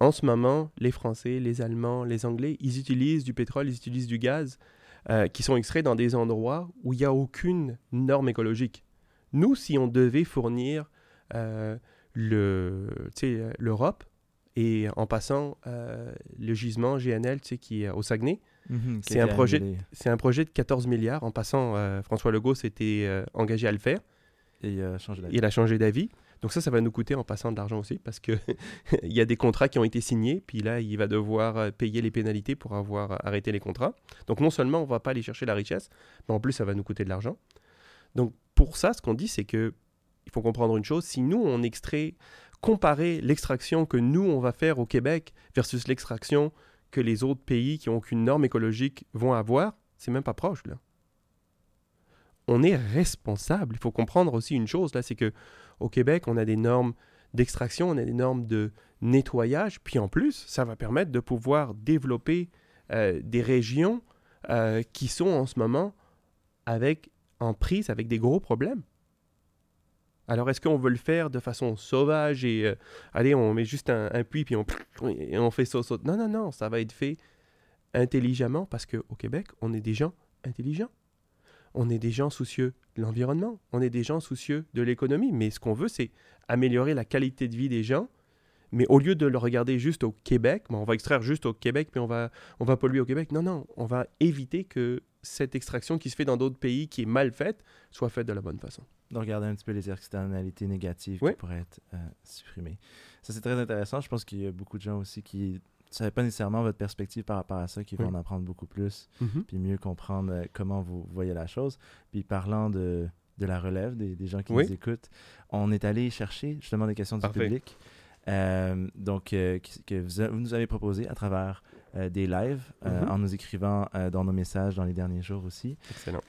en ce moment, les Français, les Allemands, les Anglais, ils utilisent du pétrole, ils utilisent du gaz euh, qui sont extraits dans des endroits où il n'y a aucune norme écologique. Nous, si on devait fournir euh, le, euh, l'Europe et en passant euh, le gisement GNL qui est au Saguenay, Mhm, c'est a un projet- un projet de 14 milliards. En passant, François Legault s'était engagé à le faire. Et Il a changé d'avis. Donc ça, ça va nous coûter en passant de l'argent aussi parce que il y a des contrats qui ont été signés, puis là, il va devoir euh, payer les pénalités pour avoir euh, arrêté les contrats. Donc non seulement on va pas aller chercher la richesse, mais en plus ça va nous coûter de l'argent. Donc pour ça, ce qu'on dit, c'est que il faut comprendre une chose si nous on extrait, comparer l'extraction que nous on va faire au Québec versus l'extraction que les autres pays qui ont aucune norme écologique vont avoir, c'est même pas proche là. On est responsable. Il faut comprendre aussi une chose là, c'est que au Québec, on a des normes d'extraction, on a des normes de nettoyage, puis en plus, ça va permettre de pouvoir développer euh, des régions euh, qui sont en ce moment avec, en prise avec des gros problèmes. Alors, est-ce qu'on veut le faire de façon sauvage et, euh, allez, on met juste un, puits, puis on, et on fait ça, ça? Non, non, non, ça va être fait intelligemment parce qu'au Québec, on est des gens intelligents. On est des gens soucieux de l'environnement, on est des gens soucieux de l'économie, mais ce qu'on veut, c'est améliorer la qualité de vie des gens. Mais au lieu de le regarder juste au Québec, on va extraire juste au Québec, puis on va, on va polluer au Québec. Non, non, on va éviter que cette extraction qui se fait dans d'autres pays, qui est mal faite, soit faite de la bonne façon. de regarder un petit peu les externalités négatives Oui. qui pourraient être euh, supprimées. Ça, c'est très intéressant. Je pense qu'il y a beaucoup de gens aussi qui savaient pas nécessairement votre perspective par rapport à ça, qui vont Oui. en apprendre beaucoup plus, puis mieux comprendre euh, comment vous voyez la chose. Puis parlant de, de la relève, des, des gens qui Oui. nous écoutent, on est allé chercher justement des questions du public. euh, donc, euh, que vous, a- vous nous avez proposé à travers euh, des lives, Mhm. en nous écrivant dans nos messages dans les derniers jours aussi. Excellent.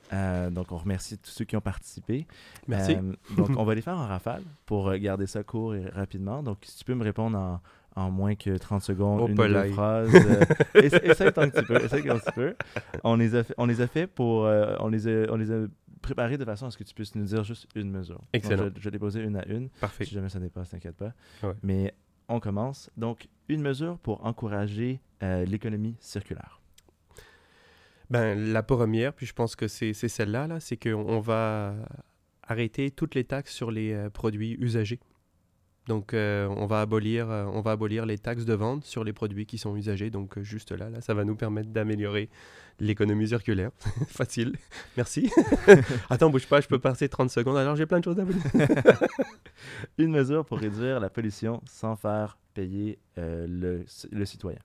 Donc, on remercie tous ceux qui ont participé. Merci. Donc, on va les faire en rafale pour garder ça court et rapidement. Donc, si tu peux me répondre en, en moins que 30 secondes, Oh, une ou deux phrases. euh, essa- essaye que tu peux. Essaye que tu peux. On les a fait, on les a fait pour... euh, on, les a, on les a préparés de façon à ce que tu puisses nous dire juste une mesure. Donc, Excellent. je, je vais les poser une à une. Parfait. Si jamais ça dépasse, t'inquiète pas. Ouais. Mais on commence. Donc, une mesure pour encourager euh, l'économie circulaire. Ben, la première, puis je pense que c'est celle-là, là, c'est qu'on on va arrêter toutes les taxes sur les produits usagés. Donc, euh, on, va abolir, euh, on va abolir les taxes de vente sur les produits qui sont usagés. Donc, euh, juste là, là, ça va nous permettre d'améliorer l'économie circulaire. Facile. Merci. Attends, bouge pas, je peux passer 30 secondes. Alors, j'ai plein de choses à vous dire. Une mesure pour réduire la pollution sans faire payer le, le citoyen.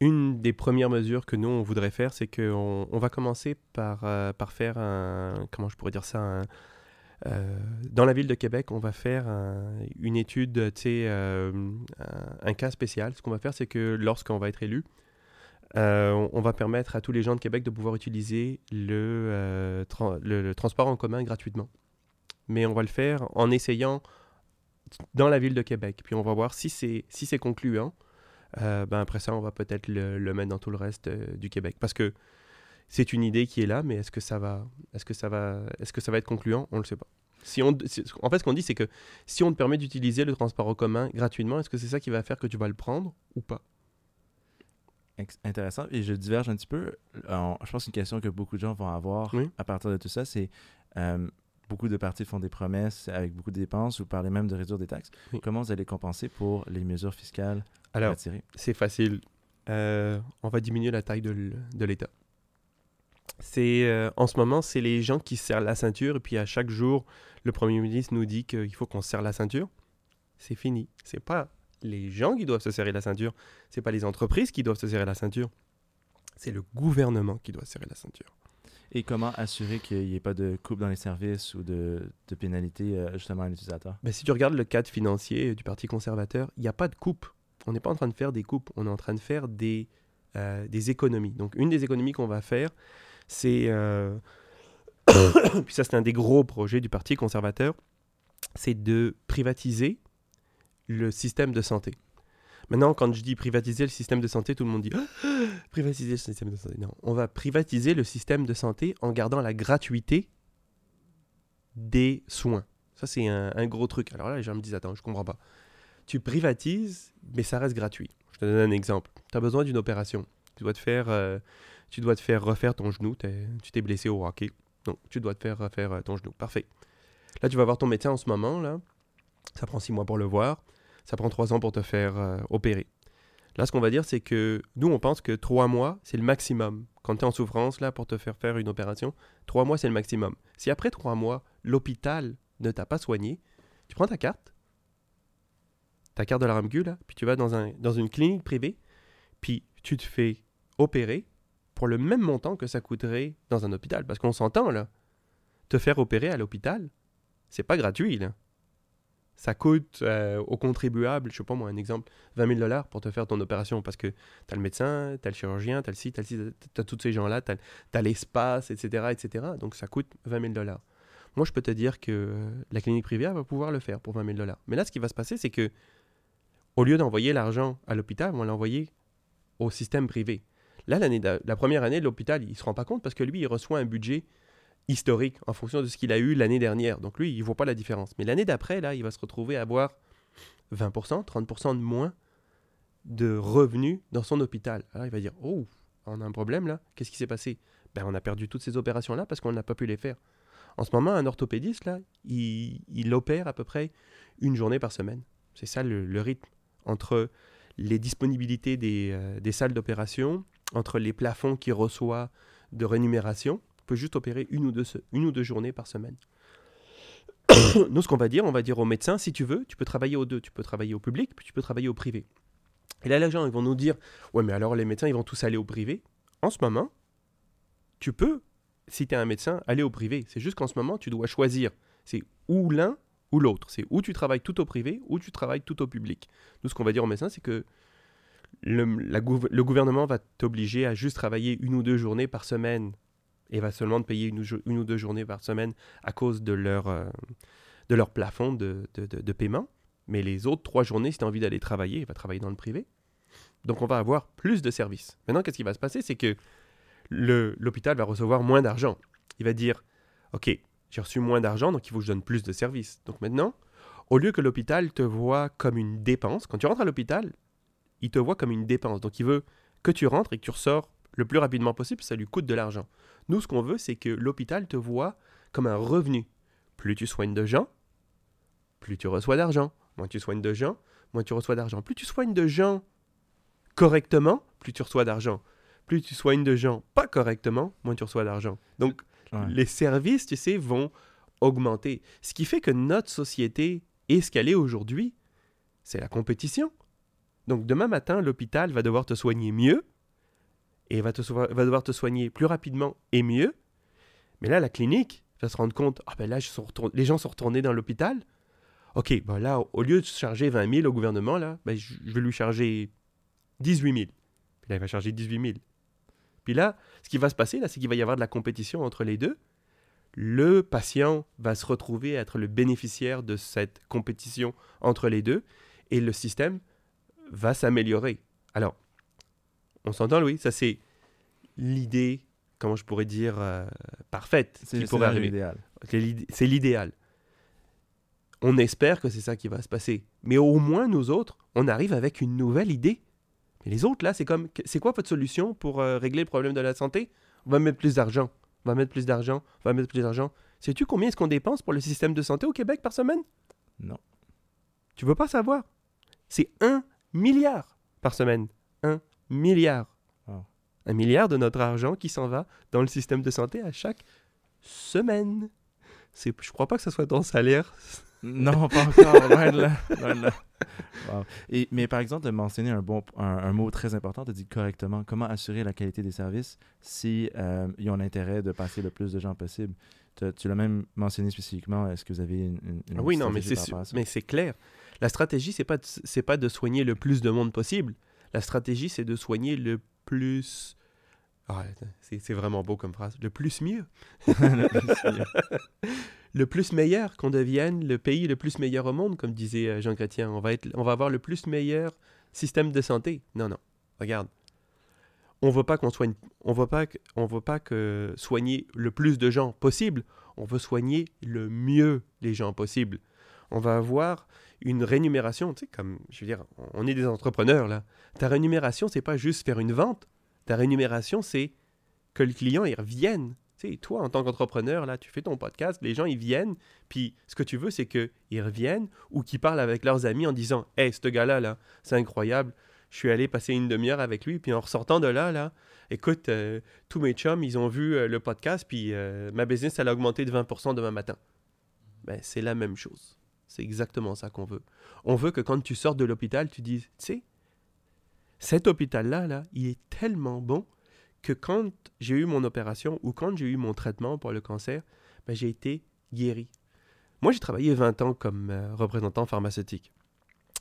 Une des premières mesures que nous, on voudrait faire, c'est qu'on on va commencer par, par faire un... Comment je pourrais dire ça un- euh, Dans la ville de Québec, on va faire un- une étude, euh, un, cas spécial. Ce qu'on va faire, c'est que lorsqu'on va être élu, euh, on, va permettre à tous les gens de Québec de pouvoir utiliser le, euh, le, transport en commun gratuitement. Mais on va le faire en essayant dans la ville de Québec. Puis on va voir si c'est si concluant. Ben après ça, on va peut-être le, le mettre dans tout le reste du Québec. Parce que c'est une idée qui est là, mais est-ce que ça va, est-ce que ça va, est-ce que ça va être concluant? On ne le sait pas. Si on, en fait, ce qu'on dit, c'est que si on te permet d'utiliser le transport en commun gratuitement, est-ce que c'est ça qui va faire que tu vas le prendre ou pas? Intéressant. Et je diverge un petit peu. Je pense qu'une question que beaucoup de gens vont avoir Oui. à partir de tout ça, c'est euh, beaucoup de partis font des promesses avec beaucoup de dépenses. Vous parlez même de réduire des taxes. Oui. Comment vous allez compenser pour les mesures fiscales Alors, c'est facile. Euh, on va diminuer la taille de l'État. C'est euh, en ce moment, c'est les gens qui se serrent la ceinture et puis à chaque jour, le Premier ministre nous dit qu'il faut qu'on se serre la ceinture. C'est fini. C'est pas les gens qui doivent se serrer la ceinture. C'est pas les entreprises qui doivent se serrer la ceinture. C'est le gouvernement qui doit se serrer la ceinture. Et comment assurer qu'il n'y ait pas de coupe dans les services ou de, de pénalité euh, justement à l'utilisateur? Ben, si tu regardes le cadre financier du Parti conservateur, il n'y a pas de coupe. On n'est pas en train de faire des coupes, on est en train de faire des, euh, des économies. Donc, une des économies qu'on va faire, c'est. euh, puis ça, c'est un des gros projets du Parti conservateur, c'est de privatiser le système de santé. Maintenant, quand je dis privatiser le système de santé, tout le monde dit privatiser le système de santé. Non, on va privatiser le système de santé en gardant la gratuité des soins. Ça, c'est un, un gros truc. Alors là, les gens me disent, attends, je comprends pas. Tu privatises, mais ça reste gratuit. Je te donne un exemple. Tu as besoin d'une opération. Tu dois te faire, euh, tu dois te faire refaire ton genou. Tu t'es blessé au hockey. Donc, tu dois te faire refaire euh, ton genou. Parfait. Là, tu vas voir ton médecin en ce moment. Là. Ça prend six mois pour le voir. Ça prend trois ans pour te faire euh, opérer. Là, ce qu'on va dire, c'est que nous, on pense que trois mois, c'est le maximum. Quand tu es en souffrance, là, pour te faire faire une opération, trois mois, c'est le maximum. Si après trois mois, l'hôpital ne t'a pas soigné, tu prends ta carte, ta carte de la RAMQ, là, puis tu vas dans, dans une clinique privée, puis tu te fais opérer pour le même montant que ça coûterait dans un hôpital. Parce qu'on s'entend, là. Te faire opérer à l'hôpital, c'est pas gratuit, là. Ça coûte euh, aux contribuables, je sais pas moi, un exemple, 20 000 dollars pour te faire ton opération parce que tu as le médecin, tu as le chirurgien, tu as le ci, tu as le ci, tu as tous ces gens-là, tu as, l'espace, etc., etc. Donc ça coûte 20 000 dollars. Moi, je peux te dire que la clinique privée va pouvoir le faire pour 20 000 dollars. Mais là, ce qui va se passer, c'est que au lieu d'envoyer l'argent à l'hôpital, on va l'envoyer au système privé. Là, l'année la première année l'hôpital, il ne se rend pas compte parce que lui, il reçoit un budget historique en fonction de ce qu'il a eu l'année dernière. Donc lui, il ne voit pas la différence. Mais l'année d'après, là, il va se retrouver à avoir 20%, 30% de moins de revenus dans son hôpital. Alors il va dire, oh, on a un problème là, qu'est-ce qui s'est passé? Ben on a perdu toutes ces opérations-là parce qu'on n'a pas pu les faire. En ce moment, un orthopédiste, là, il, opère à peu près une journée par semaine. C'est ça le, rythme entre les disponibilités des, euh, des salles d'opération, entre les plafonds qu'il reçoit de rémunération. On peut juste opérer une ou deux, une ou deux journées par semaine. Nous, ce qu'on va dire, on va dire aux médecins, si tu veux, tu peux travailler aux deux. Tu peux travailler au public, puis tu peux travailler au privé. Et là, les gens, ils vont nous dire, ouais, mais alors les médecins, ils vont tous aller au privé. En ce moment, tu peux, si tu es un médecin, aller au privé. C'est juste qu'en ce moment, tu dois choisir. C'est ou l'un ou l'autre. C'est ou tu travailles tout au privé ou tu travailles tout au public. Nous, ce qu'on va dire aux médecins, c'est que le, gouvernement va t'obliger à juste travailler une ou deux journées par semaine et va seulement te payer une, ou deux journées par semaine à cause de leur, euh, de leur plafond de, de- de- paiement. Mais les autres trois journées, si tu as envie d'aller travailler, il va travailler dans le privé. Donc on va avoir plus de services. Maintenant, qu'est-ce qui va se passer? C'est que l'hôpital va recevoir moins d'argent. Il va dire, OK, j'ai reçu moins d'argent, donc il faut que je donne plus de services. Donc maintenant, au lieu que l'hôpital te voit comme une dépense, quand tu rentres à l'hôpital, il te voit comme une dépense. Donc il veut que tu rentres et que tu ressors le plus rapidement possible, ça lui coûte de l'argent. Nous, ce qu'on veut, c'est que l'hôpital te voit comme un revenu. Plus tu soignes de gens, plus tu reçois d'argent. Moins tu soignes de gens, moins tu reçois d'argent. Plus tu soignes de gens correctement, plus tu reçois d'argent. Plus tu soignes de gens pas correctement, moins tu reçois d'argent. Donc, Ouais. les services, tu sais, vont augmenter. Ce qui fait que notre société est ce qu'elle est aujourd'hui, c'est la compétition. Donc, demain matin, l'hôpital va devoir te soigner mieux et va, te va devoir te soigner plus rapidement et mieux. Mais là, la clinique va se rendre compte, ah ben là, les gens sont retournés dans l'hôpital. OK, ben là, au lieu de charger 20 000 au gouvernement, là, ben, je vais lui charger 18 000. Puis là, il va charger 18 000. Puis là, ce qui va se passer, là, c'est qu'il va y avoir de la compétition entre les deux. Le patient va se retrouver à être le bénéficiaire de cette compétition entre les deux et le système va s'améliorer. Alors, on s'entend, Louis, ça c'est l'idée, comment je pourrais dire, euh, parfaite C'est qui pourrait arriver. l'idéal. On espère que c'est ça qui va se passer. Mais au moins, nous autres, on arrive avec une nouvelle idée. Mais les autres, là, c'est comme, c'est quoi votre solution pour euh, régler le problème de la santé? On va mettre plus d'argent. On va mettre plus d'argent. On va mettre plus d'argent. Sais-tu combien est-ce qu'on dépense pour le système de santé au Québec par semaine? Non. Tu veux pas savoir? C'est un milliard par semaine. Un milliard. Wow. Un milliard de notre argent qui s'en va dans le système de santé à chaque semaine. C'est, je crois pas que ce soit ton salaire. Non, pas encore, loin de là. loin de là. Wow. Et, mais par exemple, de mentionner un, bon, un, un mot très important, tu dit correctement, comment assurer la qualité des services si euh, ils ont l'intérêt de passer le plus de gens possible? Tu, tu l'as même mentionné spécifiquement, est-ce que vous avez une, une- une Ah oui, non, mais c'est, mais c'est clair. La stratégie, c'est pas, c'est pas de soigner le plus de monde possible. La stratégie, c'est de soigner le plus. Ah, c'est, vraiment beau comme phrase. Le plus mieux. le plus meilleur, qu'on devienne le pays le plus meilleur au monde, comme disait euh, Jean Chrétien. On va, être, on va avoir le plus meilleur système de santé. Non, non. Regarde. On veut pas qu'on soigne. On veut pas que, on veut pas que soigner le plus de gens possible. On veut soigner le mieux les gens possible. On va avoir une rémunération, tu sais, comme, je veux dire, on est des entrepreneurs, là. Ta rémunération, c'est pas juste faire une vente. Ta rémunération, c'est que le client, il revienne. Tu sais, toi, en tant qu'entrepreneur, là, tu fais ton podcast, les gens, ils viennent, puis ce que tu veux, c'est qu'ils reviennent ou qu'ils parlent avec leurs amis en disant « Hey, ce gars-là, là, c'est incroyable. Je suis allé passer une demi-heure avec lui, puis en ressortant de là, là, écoute, euh, tous mes chums, ils ont vu euh, le podcast, puis euh, ma business, elle a augmenté de 20% demain matin. » Ben, c'est la même chose. C'est exactement ça qu'on veut. On veut que quand tu sors de l'hôpital, tu dises, tu sais, cet hôpital-là, là, il est tellement bon que quand j'ai eu mon opération ou quand j'ai eu mon traitement pour le cancer, ben, j'ai été guéri. Moi, j'ai travaillé 20 ans comme euh, représentant pharmaceutique.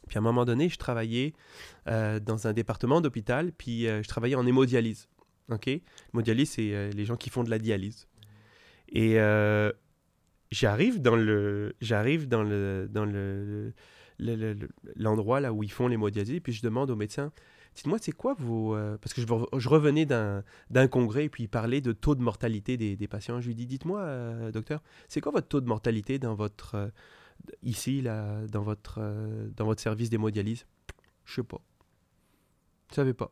Puis à un moment donné, je travaillais euh, dans un département d'hôpital, puis euh, je travaillais en hémodialyse. OK? C'est euh, les gens qui font de la dialyse. Et j'arrive dans le j'arrive dans le dans le le- le- le- l'endroit là où ils font l'hémodialyse, puis je demande au médecin dites-moi c'est quoi vos euh, parce que je, re- je revenais d'un congrès puis il parlait de taux de mortalité des, des patients. Je lui dis dites-moi euh, docteur c'est quoi votre taux de mortalité dans votre euh, ici là dans votre dans votre service d'hémodialyse je sais pas. Je savais pas.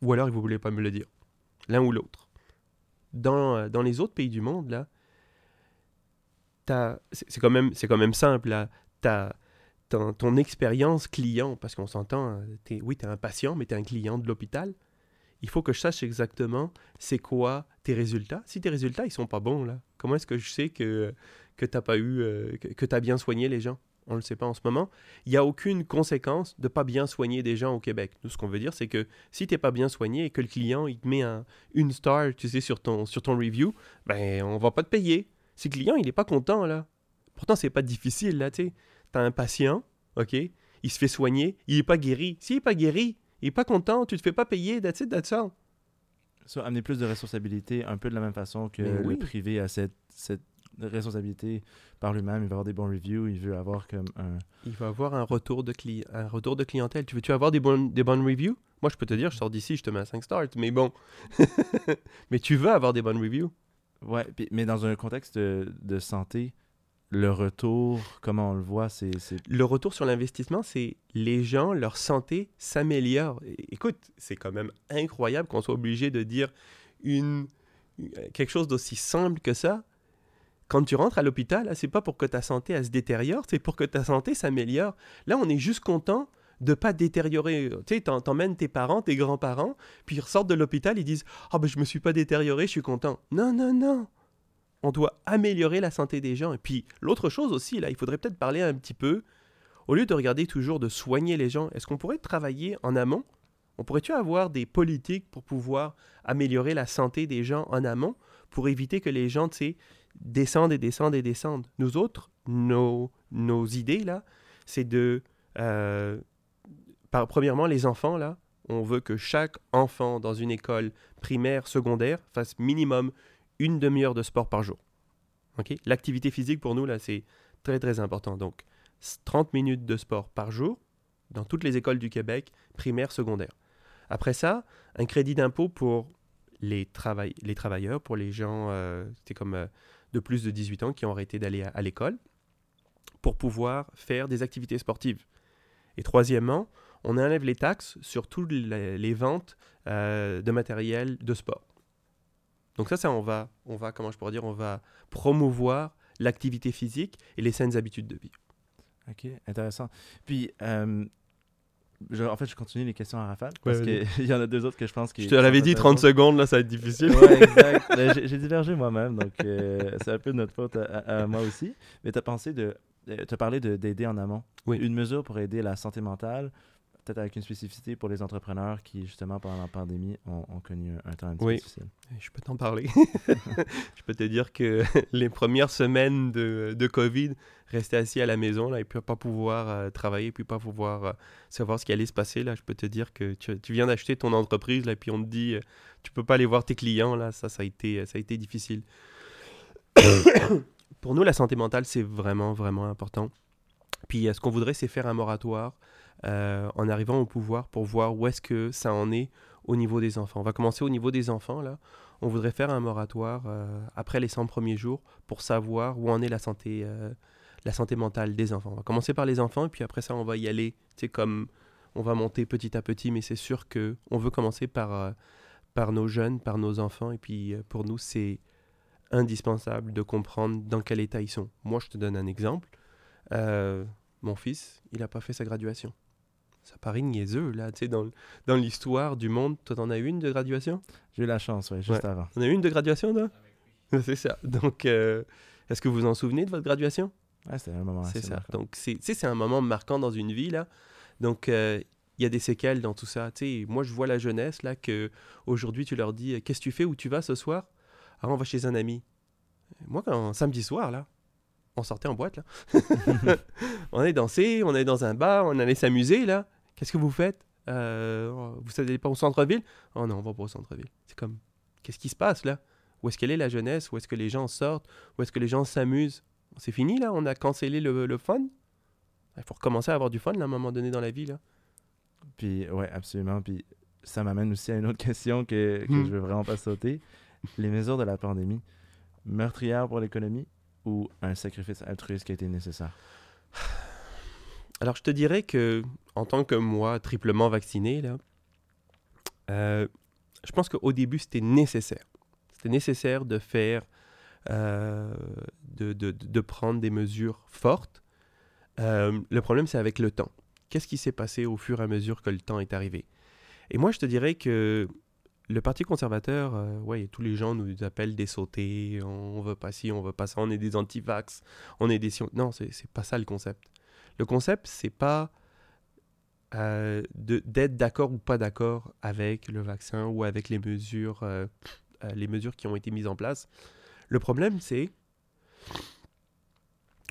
Ou alors il ne voulait pas me le dire. L'un ou l'autre. Dans, dans les autres pays du monde là c'est quand même quand même simple là. Ton, expérience client parce qu'on s'entend oui tu es un patient mais tu es un client de l'hôpital. Il faut que je sache exactement c'est quoi tes résultats. Si tes résultats ils sont pas bons là comment est-ce que je sais que que t'as pas eu euh, que, que tu as bien soigné les gens? On le sait pas en ce moment. Il n'y a aucune conséquence de pas bien soigner des gens au Québec. Nous ce qu'on veut dire c'est que si t'es pas bien soigné et que le client il te met un, une star tu sais sur ton sur ton review ben on va pas te payer si le client il est pas content là. Pourtant c'est pas difficile là tu sais. T'as un patient ok il se fait soigner il est pas guéri. S'il est pas guéri il est pas content tu te fais pas payer that's it that's all. Ça, amener plus de responsabilité, un peu de la même façon que oui. le privé a cette, cette responsabilité par lui-même. Il veut avoir des bons reviews, il veut avoir comme un. il va avoir un retour de cli- un retour de clientèle. Tu veux tu avoir des bonnes des bonnes reviews? Moi je peux te dire je sors d'ici je te mets un 5 stars mais bon. Mais tu veux avoir des bonnes reviews Ouais, mais dans un contexte de, de santé, le retour, comment on le voit, c'est... Le retour sur l'investissement, c'est les gens, leur santé s'améliore. Écoute, c'est quand même incroyable qu'on soit obligé de dire une, quelque chose d'aussi simple que ça. Quand tu rentres à l'hôpital, c'est pas pour que ta santé elle se détériore, c'est pour que ta santé s'améliore. Là, on est juste content de pas détériorer. Tu sais, t'emmènes tes parents, tes grands-parents, puis ils ressortent de l'hôpital, ils disent Ah ben je me suis pas détérioré, je suis content. Non, non, non. On doit améliorer la santé des gens. Et puis l'autre chose aussi, là, il faudrait peut-être parler un petit peu, au lieu de regarder toujours de soigner les gens, est-ce qu'on pourrait travailler en amont? On pourrait-tu avoir des politiques pour pouvoir améliorer la santé des gens en amont, pour éviter que les gens, tu sais, descendent et descendent et descendent? Nous autres, nos, nos idées, là, c'est de... euh, premièrement, les enfants, là, on veut que chaque enfant dans une école primaire, secondaire, fasse minimum une demi-heure de sport par jour. OK? L'activité physique, pour nous, là, c'est très, très important. Donc, 30 minutes de sport par jour dans toutes les écoles du Québec, primaire, secondaire. Après ça, un crédit d'impôt pour les, travail- les travailleurs, pour les gens euh, comme euh, de plus de 18 ans qui ont arrêté d'aller à l'école, pour pouvoir faire des activités sportives. Et troisièmement, on enlève les taxes sur toutes les, les ventes euh, de matériel de sport. Donc ça, ça on va, on va, comment je pourrais dire, on va promouvoir l'activité physique et les saines habitudes de vie. Ok, intéressant. Puis, euh, je- en fait, je continue les questions à rafale, parce Ouais, qu'il y en a deux autres que je pense qui... Je te l'avais dit 30 secondes, là, ça va être difficile. Ouais, exact. Ben, j'ai- divergé moi-même, donc euh, c'est un peu de notre faute à, à- à moi aussi. Mais tu as pensé de... Tu as parlé de- d'aider en amont. Oui. Une mesure pour aider la santé mentale, peut-être avec une spécificité pour les entrepreneurs qui, justement, pendant la pandémie, ont, ont connu un, un temps un petit Oui. peu difficile. Je peux t'en parler. je peux te dire que les premières semaines de, de COVID, rester assis à la maison là, et puis pas pouvoir euh, travailler, puis pas pouvoir euh, savoir ce qui allait se passer, là, je peux te dire que tu, tu viens d'acheter ton entreprise, là, et puis on te dit, euh, tu peux pas aller voir tes clients, là, ça, ça a été, ça a été difficile. Pour nous, la santé mentale, c'est vraiment, vraiment important. Puis euh, ce qu'on voudrait, c'est faire un moratoire euh, en arrivant au pouvoir pour voir où est-ce que ça en est au niveau des enfants. On va commencer au niveau des enfants, là. On voudrait faire un moratoire euh, après les 100 premiers jours pour savoir où en est la santé, euh, la santé mentale des enfants. On va commencer par les enfants et puis après ça, on va y aller. C'est comme on va monter petit à petit, mais c'est sûr que on veut commencer par, par nos jeunes, par nos enfants. Et puis pour nous, c'est indispensable de comprendre dans quel état ils sont. Moi, je te donne un exemple. Mon fils, il n'a pas fait sa graduation. Ça paraît niaiseux, là, tu sais, dans, dans l'histoire du monde. Toi, t'en as une de graduation? J'ai eu la chance, ouais, juste Ouais. avant. on a eu une de graduation, là C'est ça. Donc, euh, est-ce que vous vous en souvenez de votre graduation? Ouais, c'était un moment C'est ça. marquant. Donc, c'est tu sais, c'est un moment marquant dans une vie, là. Donc, euh, il y a des séquelles dans tout ça. Tu sais, moi, je vois la jeunesse, là, que aujourd'hui tu leur dis Qu'est-ce que tu fais? Où tu vas ce soir Ah, on va chez un ami. Moi, quand samedi soir, là, on sortait en boîte, là. on allait danser, on allait dans un bar, on allait s'amuser, là. Qu'est-ce que vous faites? Euh, Vous n'allez pas au centre-ville? Oh non, on va pas au centre-ville. C'est comme Qu'est-ce qui se passe, là? Où est-ce qu'elle est, la jeunesse? Où est-ce que les gens sortent? Où est-ce que les gens s'amusent? C'est fini, là On a cancellé le, le fun Il faut recommencer à avoir du fun, là, à un moment donné dans la vie, là. Puis, ouais, absolument. Puis, ça m'amène aussi à une autre question que, que Hmm. je veux vraiment pas sauter. Les mesures de la pandémie, meurtrières pour l'économie ou un sacrifice altruiste qui a été nécessaire? Alors, je te dirais que, en tant que moi, triplement vacciné, là, euh, je pense qu'au début, c'était nécessaire. C'était nécessaire de faire, euh, de, de- de prendre des mesures fortes. Euh, le problème, c'est avec le temps. Qu'est-ce qui s'est passé au fur et à mesure que le temps est arrivé? Et moi, je te dirais que le Parti conservateur, euh, ouais, tous les gens nous appellent des sautés, on veut pas ci, on veut pas ça, on est des anti-vax, on est des... Non, c'est pas ça le concept. Le concept, c'est pas euh, d'être d'accord ou pas d'accord avec le vaccin ou avec les mesures, euh, euh, les mesures qui ont été mises en place. Le problème, c'est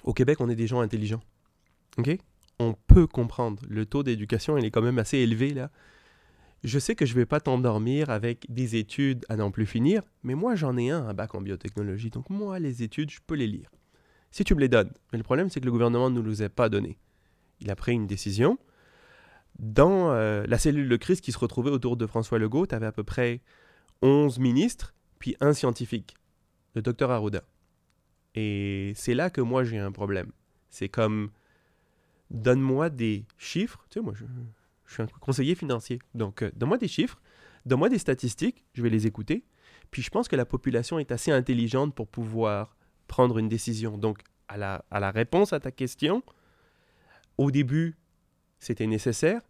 au Québec, on est des gens intelligents. Ok? On peut comprendre. Le taux d'éducation, il est quand même assez élevé là. Je sais que je vais pas t'endormir avec des études à n'en plus finir, mais moi j'en ai un, un bac en biotechnologie, donc moi les études, je peux les lire. Si tu me les donnes. Mais le problème, c'est que le gouvernement ne nous les a pas données. Il a pris une décision. Dans euh, la cellule de crise qui se retrouvait autour de François Legault, tu avais à peu près 11 ministres, puis un scientifique, le docteur Arruda. Et c'est là que moi j'ai un problème. C'est comme, donne-moi des chiffres. Tu sais, moi, je, je suis un conseiller financier. Donc, euh, donne-moi des chiffres, donne-moi des statistiques, je vais les écouter. Puis je pense que la population est assez intelligente pour pouvoir prendre une décision. Donc, à la, à la réponse à ta question, au début, c'était nécessaire.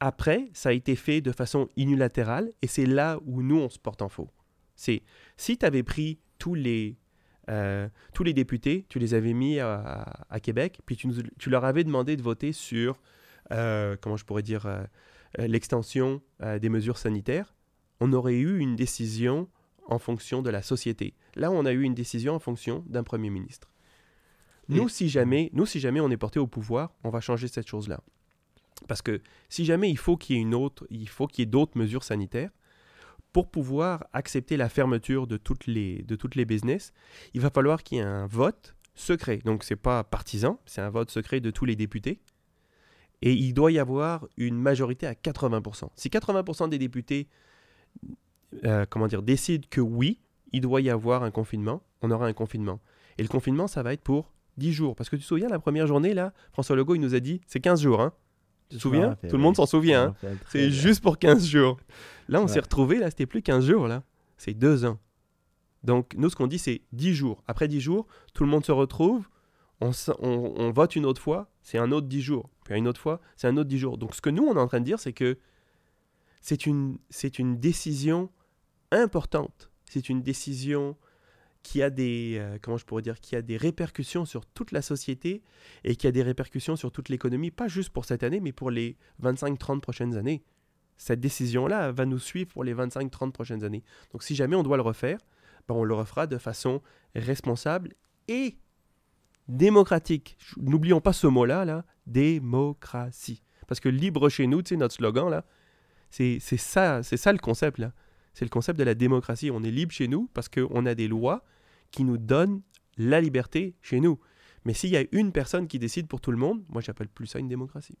Après, ça a été fait de façon unilatérale et c'est là où nous, on se porte en faux. C'est si tu avais pris tous les, euh, tous les députés, tu les avais mis à, Québec, puis tu, tu leur avais demandé de voter sur, comment je pourrais dire, euh, euh, l'extension euh, des mesures sanitaires, on aurait eu une décision en fonction de la société. Là, on a eu une décision en fonction d'un premier ministre. Nous, si jamais, nous, si jamais on est porté au pouvoir, on va changer cette chose-là. Parce que si jamais il faut qu'il y ait une autre, il faut qu'il y ait d'autres mesures sanitaires pour pouvoir accepter la fermeture de toutes les de toutes les business, il va falloir qu'il y ait un vote secret. Donc c'est pas partisan, c'est un vote secret de tous les députés. Et il doit y avoir une majorité à 80%. Si 80% des députés euh, comment dire, décident que oui, il doit y avoir un confinement, on aura un confinement. Et le confinement, ça va être pour 10 jours. Parce que tu te souviens, la première journée, là, François Legault, il nous a dit, c'est 15 jours. Hein? Tu te souviens? rappelle, Tout le monde s'en souvient. hein? C'est juste pour 15 jours. Là, on s'est Ouais. retrouvé, là, c'était plus 15 jours, là. C'est deux ans. Donc, nous, ce qu'on dit, c'est 10 jours. Après 10 jours, tout le monde se retrouve, on- on vote une autre fois, c'est un autre 10 jours. Puis une autre fois, c'est un autre 10 jours. Donc, ce que nous, on est en train de dire, c'est que c'est une, une décision importante. C'est une décision qui a des, euh, comment je pourrais dire, qui a des répercussions sur toute la société et qui a des répercussions sur toute l'économie, pas juste pour cette année, mais pour les 25-30 prochaines années. Cette décision-là va nous suivre pour les 25-30 prochaines années. Donc si jamais on doit le refaire, ben, on le refera de façon responsable et démocratique. N'oublions pas ce mot-là, là, démocratie. Parce que libre chez nous, tu sais, notre slogan, là, c'est c'est ça, c'est ça le concept, là. C'est le concept de la démocratie. On est libre chez nous parce qu'on a des lois qui nous donnent la liberté chez nous. Mais s'il y a une personne qui décide pour tout le monde, moi, j'appelle plus ça une démocratie.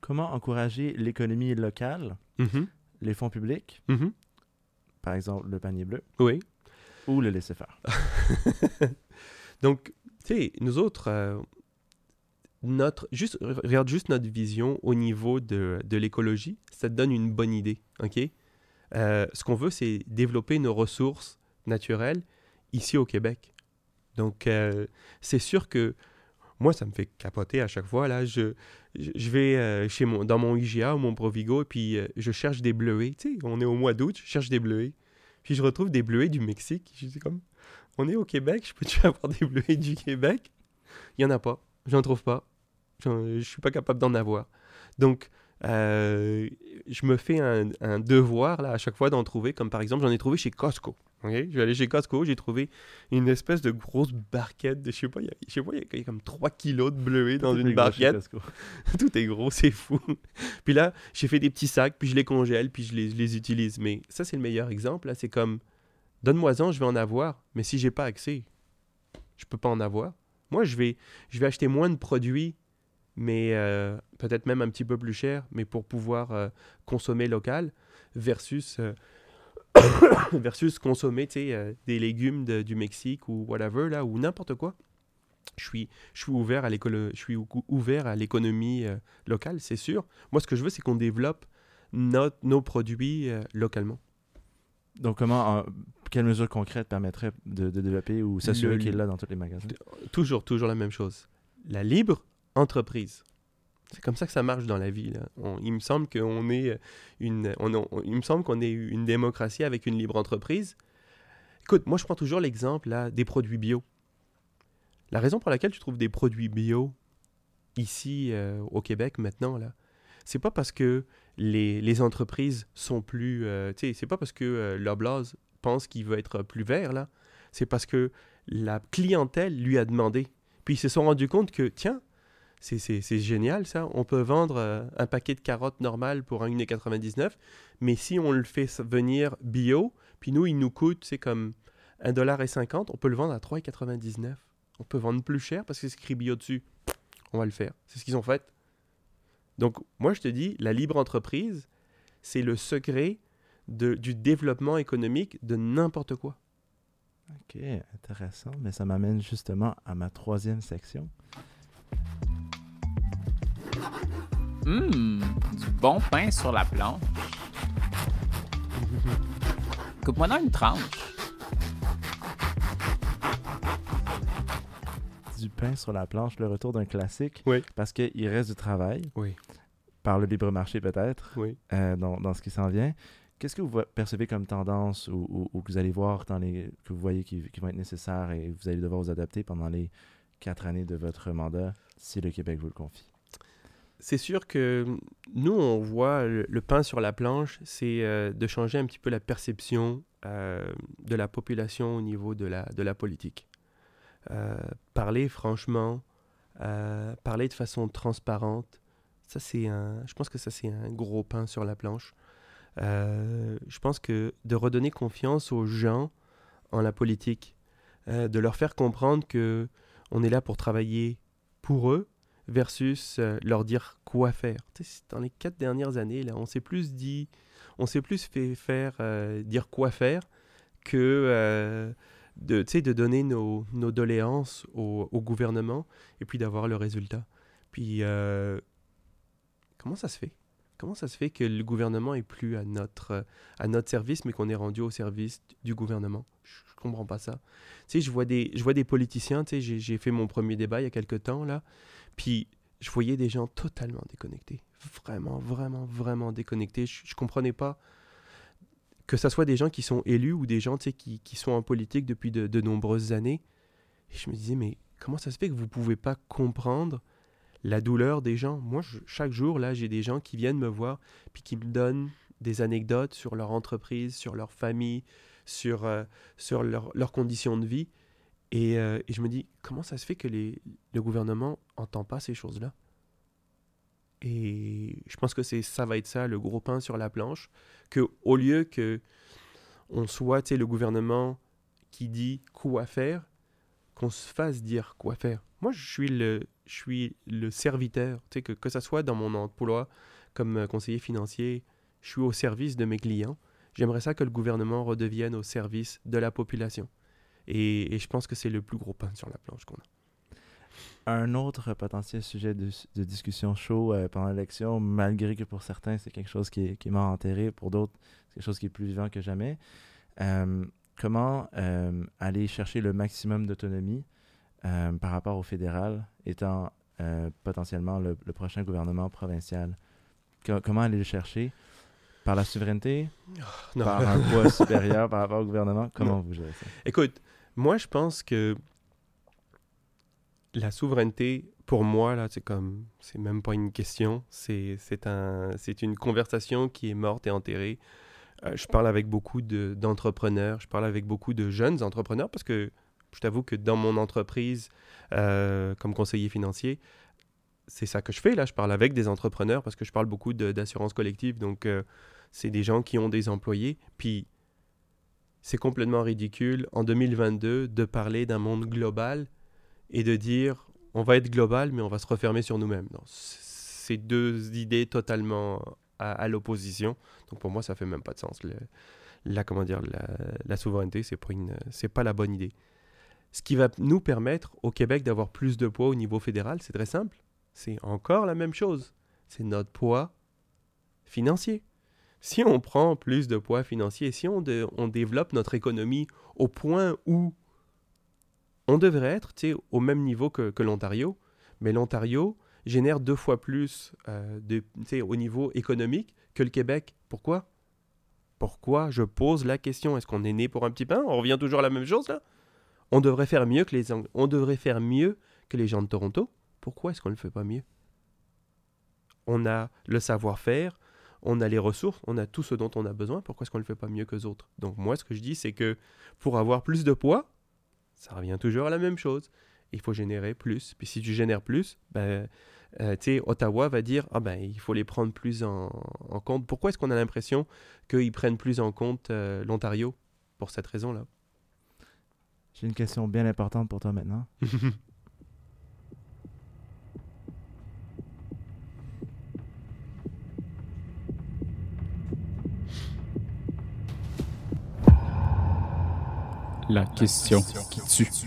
Comment encourager l'économie locale, les fonds publics, Mhm. par exemple le panier bleu, Oui. ou le laisser faire? Donc, tu sais, nous autres, euh, notre, juste, re- regarde juste notre vision au niveau de, de l'écologie, ça te donne une bonne idée, OK? Euh, ce qu'on veut, c'est développer nos ressources naturelles ici au Québec. Donc, euh, c'est sûr que moi, ça me fait capoter à chaque fois. Là, je, je vais chez mon, dans mon IGA ou mon Provigo et puis je cherche des bleuets. Tu sais, on est au mois d'août, je cherche des bleuets. Puis je retrouve des bleuets du Mexique. Je dis comme, on est au Québec, je peux-tu avoir des bleuets du Québec? Il n'y en a pas. J'en trouve pas. Je suis pas capable d'en avoir. Donc, euh, je me fais un, un devoir là, à chaque fois d'en trouver, comme par exemple, j'en ai trouvé chez Costco. ok? Je vais aller chez Costco, j'ai trouvé une espèce de grosse barquette de, je sais pas, il y a, je sais pas, il y y a comme 3 kilos de bleuets dans Tout une barquette. Tout est gros, c'est fou. puis là, j'ai fait des petits sacs, puis je les congèle, puis je les, je les utilise. Mais ça, c'est le meilleur exemple. là. C'est comme, donne-moi-en, je vais en avoir. Mais si j'ai pas accès, je peux pas en avoir. Moi, je vais, je vais acheter moins de produits, mais euh, peut-être même un petit peu plus cher, mais pour pouvoir euh, consommer local, versus, euh, versus consommer des légumes du Mexique ou whatever, là, ou n'importe quoi. Je suis, je suis ouvert à ouvert à l'économie locale, c'est sûr. Moi, ce que je veux, c'est qu'on développe nos produits localement. Donc, comment, euh, quelles mesures concrètes permettraient de, de développer ou s'assurer qu'il est là dans tous les magasins? Toujours, toujours la même chose. La libre entreprise. C'est comme ça que ça marche dans la vie. là. On- il me semble qu'on est une, on- on- il me semble qu'on est une démocratie avec une libre entreprise. Écoute, moi je prends toujours l'exemple là des produits bio. La raison pour laquelle tu trouves des produits bio ici euh, au Québec maintenant là, c'est pas parce que les, les entreprises sont plus, euh, tu sais, c'est pas parce que euh, pense qu'il veut être plus vert là. C'est parce que la clientèle lui a demandé. Puis ils se sont rendus compte que, tiens, c'est- génial ça, on peut vendre euh, un paquet de carottes normal pour 1,99$, mais si on le fait venir bio, puis nous, il nous coûte, c'est comme 1,50$, on peut le vendre à 3,99$. On peut vendre plus cher parce que c'est écrit bio dessus. On va le faire. C'est ce qu'ils ont fait. Donc, moi, je te dis, la libre entreprise, c'est le secret de- du développement économique de n'importe quoi. Ok, intéressant. Mais ça m'amène justement à ma troisième section. Hum, du bon pain sur la planche. Coupe-moi dans une tranche. Du pain sur la planche, le retour d'un classique. Oui. Parce qu'il reste du travail. Oui. Par le libre marché peut-être, Oui. euh, dans, dans ce qui s'en vient. Qu'est-ce que vous vo- percevez comme tendance ou, ou- ou que vous allez voir dans les que vous voyez qui, qui vont être nécessaires et vous allez devoir vous adapter pendant les quatre années de votre mandat si le Québec vous le confie? C'est sûr que nous, on voit le, le pain sur la planche, c'est euh, de changer un petit peu la perception euh, de la population au niveau de la, de la politique. Euh, parler franchement, euh, parler de façon transparente, ça c'est un, je pense que ça c'est un gros pain sur la planche. Euh, je pense que de redonner confiance aux gens en la politique, de leur faire comprendre que on est là pour travailler pour eux, versus leur dire quoi faire. Dans les quatre dernières années, là, on s'est plus dit, on s'est plus fait faire dire quoi faire que de, de donner nos, nos doléances au, gouvernement et puis d'avoir le résultat. Puis euh, comment ça se fait? Comment ça se fait que le gouvernement est plus à notre, à notre service, mais qu'on est rendu au service du gouvernement? Je, je comprends pas ça. Je vois des, je vois des politiciens. J'ai fait mon premier débat il y a quelques temps là. Puis je voyais des gens totalement déconnectés. Vraiment, vraiment, vraiment déconnectés. Je, je comprenais pas que ce soit des gens qui sont élus ou des gens qui, qui sont en politique depuis de, nombreuses années. Et je me disais, mais comment ça se fait que vous pouvez pas comprendre la douleur des gens? Moi, chaque jour, là, j'ai des gens qui viennent me voir puis qui me donnent des anecdotes sur leur entreprise, sur leur famille, sur, euh, sur leur- leurs conditions de vie. Et, euh, et je me dis, comment ça se fait que le gouvernement entend pas ces choses-là? Et je pense que c'est ça va être ça, le gros pain sur la planche, que au lieu que on soit, le gouvernement qui dit quoi faire, qu'on se fasse dire quoi faire. Moi, je suis le, je suis le serviteur, que, que ça soit dans mon emploi comme euh, conseiller financier, je suis au service de mes clients. J'aimerais ça que le gouvernement redevienne au service de la population. Et, et je pense que c'est le plus gros pain sur la planche qu'on a. Un autre potentiel sujet de, de discussion chaud euh, pendant l'élection, malgré que pour certains c'est quelque chose qui est, qui est mort enterré, pour d'autres c'est quelque chose qui est plus vivant que jamais. Euh, comment euh, aller chercher le maximum d'autonomie par rapport au fédéral, étant potentiellement le, le prochain gouvernement provincial? Co- comment aller le chercher? Par la souveraineté? Non. Par un poids supérieur par rapport au gouvernement? Comment vous gérez ça? Écoute, moi je pense que la souveraineté, pour moi, là, c'est comme, c'est même pas une question, c'est, c'est un, c'est une conversation qui est morte et enterrée. Euh, je parle avec beaucoup de, d'entrepreneurs, je parle avec beaucoup de jeunes entrepreneurs parce que je t'avoue que dans mon entreprise, euh, comme conseiller financier, c'est ça que je fais là. Je parle avec des entrepreneurs parce que je parle beaucoup de- d'assurance collective. Donc, euh, c'est des gens qui ont des employés. Puis, c'est complètement ridicule en 2022 de parler d'un monde global et de dire on va être global, mais on va se refermer sur nous-mêmes. C'est deux idées totalement à, l'opposition. Donc, pour moi, ça fait même pas de sens. La, comment dire, la, souveraineté, c'est c'est pas la bonne idée. Ce qui va nous permettre au Québec d'avoir plus de poids au niveau fédéral, c'est très simple. C'est encore la même chose. C'est notre poids financier. Si on prend plus de poids financier, si on développe notre économie au point où on devrait être au même niveau que, l'Ontario, mais l'Ontario génère deux fois plus euh, de, au niveau économique que le Québec. Pourquoi? Pourquoi Je pose la question? Est-ce qu'on est né pour un petit pain? On revient toujours à la même chose là On devrait faire mieux que les on devrait faire mieux que les gens de Toronto. Pourquoi est-ce qu'on ne le fait pas mieux? On a le savoir-faire, on a les ressources, on a tout ce dont on a besoin. Pourquoi est-ce qu'on ne le fait pas mieux que les autres? Donc moi, ce que je dis, c'est que pour avoir plus de poids, ça revient toujours à la même chose. Il faut générer plus. Puis si tu génères plus, ben, euh, Ottawa va dire ah ben il faut les prendre plus en, en compte. Pourquoi est-ce qu'on a l'impression qu'ils prennent plus en compte euh, l'Ontario Pour cette raison-là? J'ai une question bien importante pour toi maintenant. La question qui tue. Si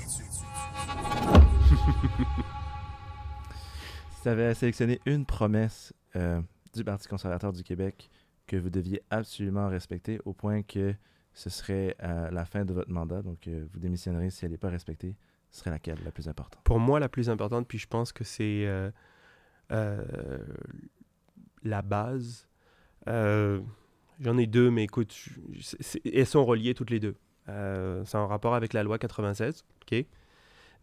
tu avais sélectionné une promesse euh, du Parti conservateur du Québec que vous deviez absolument respecter au point que ce serait à la fin de votre mandat, donc euh, vous démissionnerez si elle n'est pas respectée, ce serait laquelle la plus importante? Pour moi, la plus importante, puis je pense que c'est euh, euh, la base. Euh, J'en ai deux, mais écoute, je- elles sont reliées toutes les deux. Euh, c'est en rapport avec la loi 96, OK?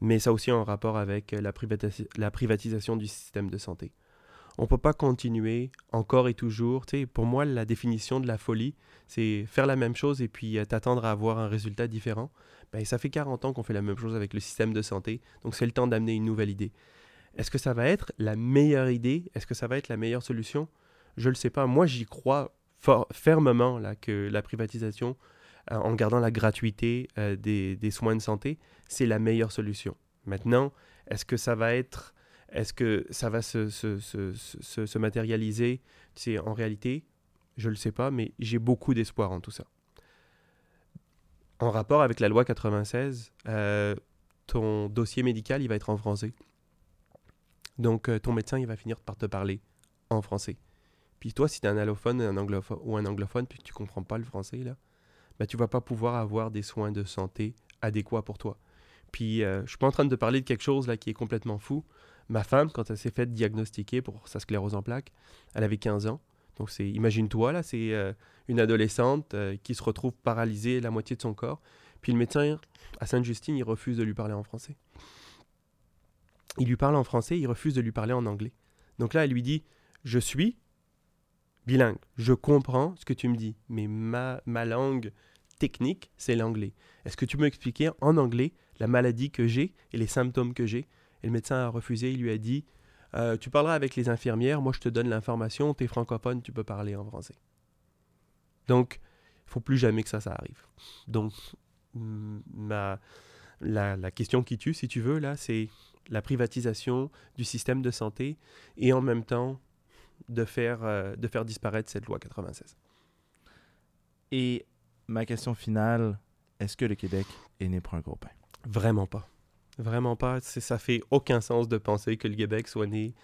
Mais ça aussi en rapport avec la, privatisation du système de santé. On peut pas continuer encore et toujours. Tu sais, pour moi, la définition de la folie, c'est faire la même chose et puis euh, t'attendre à avoir un résultat différent. Ben, ça fait 40 ans qu'on fait la même chose avec le système de santé, donc c'est le temps d'amener une nouvelle idée. Est-ce que ça va être la meilleure idée? Est-ce que ça va être la meilleure solution? Je ne le sais pas. Moi, j'y crois fermement là, que la privatisation, en gardant la gratuité euh, des, soins de santé, c'est la meilleure solution. Maintenant, est-ce que ça va être, est-ce que ça va se, se, se, se- se matérialiser? Tu en réalité, je ne le sais pas, mais j'ai beaucoup d'espoir en tout ça. En rapport avec la loi 96, euh, ton dossier médical, il va être en français. Donc, euh, ton médecin, il va finir par te parler en français. Puis toi, si tu es un allophone un ou un anglophone, puis que tu comprends pas le français, là, ben, tu vas pas pouvoir avoir des soins de santé adéquats pour toi. Puis, euh, je suis pas en train de te parler de quelque chose là qui est complètement fou. Ma femme, quand elle s'est faite diagnostiquer pour sa sclérose en plaques, elle avait 15 ans. Donc, c'est, imagine-toi, là, c'est euh, une adolescente euh, qui se retrouve paralysée la moitié de son corps. Puis le médecin, à Sainte-Justine, il refuse de lui parler en français. Il lui parle en français, il refuse de lui parler en anglais. Donc là, elle lui dit, je suis bilingue, je comprends ce que tu me dis, mais ma, ma langue technique, c'est l'anglais. Est-ce que tu peux m'expliquer en anglais la maladie que j'ai et les symptômes que j'ai? Et le médecin a refusé, il lui a dit, Euh, tu parleras avec les infirmières, moi je te donne l'information, tu es francophone, tu peux parler en français. Donc, il faut plus jamais que ça, ça arrive. Donc, mm, ma, la, la question qui tue, si tu veux, là, c'est la privatisation du système de santé et en même temps de faire, euh, de faire disparaître cette loi 96. Et ma question finale, est-ce que le Québec est né pour un gros pain? Vraiment pas. Vraiment pas. Ça fait aucun sens de penser que le Québec soit né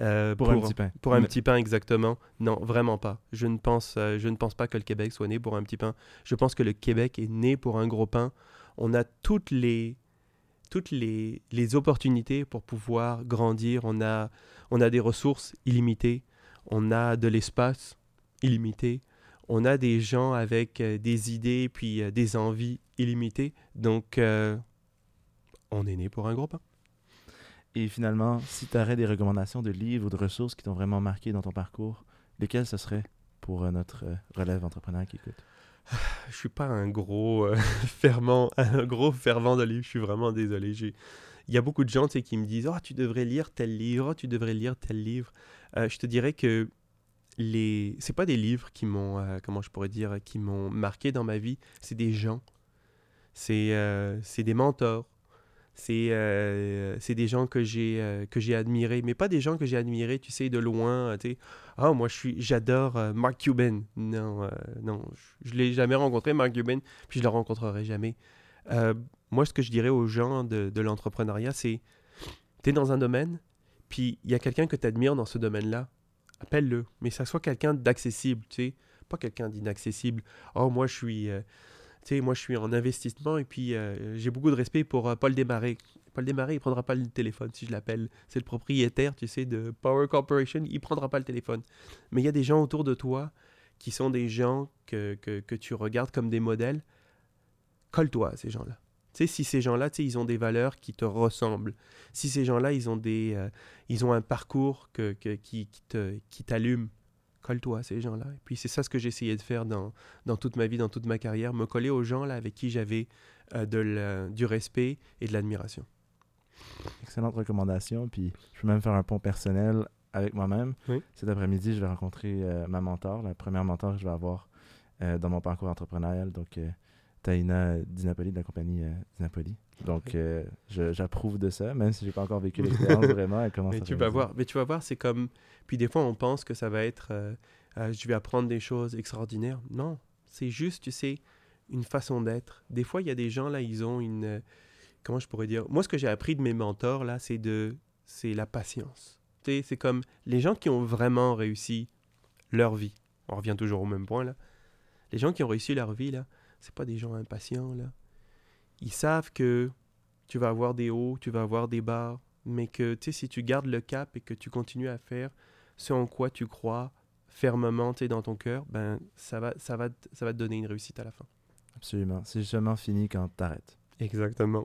euh, Pour, un petit pain. Pour un Mais- petit pain, exactement. Non, vraiment pas. Je ne, pense, euh, je ne pense pas que le Québec soit né pour un petit pain. Je pense que le Québec est né pour un gros pain. On a toutes les, toutes les, les opportunités pour pouvoir grandir. On a, on a des ressources illimitées. On a de l'espace illimité. On a des gens avec euh, des idées puis euh, des envies illimitées. Donc, euh, on est né pour un gros pain. Et finalement, si tu aurais des recommandations de livres ou de ressources qui t'ont vraiment marqué dans ton parcours, lesquelles ce serait pour notre relève entrepreneur qui écoute? Je suis pas un gros euh, fervent, un gros fervent de livres. Je suis vraiment désolé. Il y a beaucoup de gens qui me disent Oh, tu devrais lire tel livre, oh, tu devrais lire tel livre. Euh, je te dirais que les... c'est pas des livres qui m'ont, euh, comment je pourrais dire, qui m'ont marqué dans ma vie. C'est des gens. C'est euh, des mentors. C'est euh, c'est des gens que j'ai que j'ai admirés, mais pas des gens que j'ai admirés, tu sais, de loin. Tu ah, moi, je suis, j'adore Mark Cuban. Non, non, je, je l'ai jamais rencontré, Mark Cuban, puis je le rencontrerai jamais. Moi, ce que je dirais aux gens de, de l'entrepreneuriat, c'est, tu es dans un domaine, puis il y a quelqu'un que tu admires dans ce domaine-là, appelle-le. Mais ça soit quelqu'un d'accessible, tu sais, pas quelqu'un d'inaccessible. Oh, moi, je suis, euh, tu sais, moi, je suis en investissement, et puis euh, j'ai beaucoup de respect pour euh, Paul Desmarais. Paul Desmarais, il prendra pas le téléphone si je l'appelle. C'est le propriétaire, tu sais, de Power Corporation. Il prendra pas le téléphone. Mais il y a des gens autour de toi qui sont des gens que, que, que tu regardes comme des modèles. Colle-toi à ces gens-là. Tu sais, si ces gens-là, tu sais, ils ont des valeurs qui te ressemblent. Si ces gens-là, ils ont des, euh, ils ont un parcours que, que- qui, qui te, qui t'allume. Colle-toi à ces gens-là. Et puis c'est ça ce que j'ai essayé de faire dans, dans toute ma vie, dans toute ma carrière, me coller aux gens là avec qui j'avais euh, de la- du respect et de l'admiration. Excellente recommandation. Puis je peux même faire un pont personnel avec moi-même. Oui. Cet après-midi, je vais rencontrer euh, ma mentor, la première mentor que je vais avoir euh, dans mon parcours entrepreneurial. Donc, euh, Taïna Dinapoli de la compagnie euh, Dinapoli. Donc, euh, j'approuve de ça, même si j'ai pas encore vécu l'expérience vraiment. Elle commence Mais à tu vas voir, mais tu vas voir, c'est comme. Puis des fois, on pense que ça va être. euh, euh, je vais apprendre des choses extraordinaires. Non, c'est juste, tu sais, une façon d'être. Des fois, il y a des gens là, ils ont une comment je pourrais dire? Moi, ce que j'ai appris de mes mentors là, c'est de c'est la patience. Tu sais, c'est comme les gens qui ont vraiment réussi leur vie. On revient toujours au même point là. Les gens qui ont réussi leur vie là, c'est pas des gens impatients là. Ils savent que tu vas avoir des hauts, tu vas avoir des bas, mais que tu si tu gardes le cap et que tu continues à faire ce en quoi tu crois fermement tu dans ton cœur, ben ça va ça va ça va te donner une réussite à la fin. Absolument. C'est justement fini quand tu arrêtes. Exactement.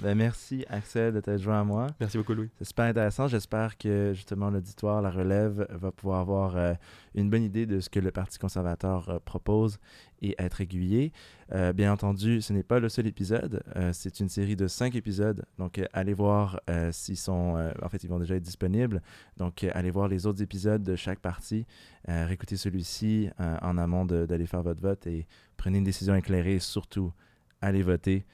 Ben, merci Axel de t'être joint à moi. Merci beaucoup Louis. C'est super intéressant. J'espère que justement l'auditoire, la relève, va pouvoir avoir euh, une bonne idée de ce que le Parti conservateur euh, propose et être aiguillé. Euh, bien entendu, ce n'est pas le seul épisode. c'est une série de cinq épisodes. Donc allez voir s'ils sont... en fait, ils vont déjà être disponibles. Donc allez voir les autres épisodes de chaque partie. réécoutez celui-ci en amont d'aller faire votre vote et prenez une décision éclairée. Surtout, allez voter.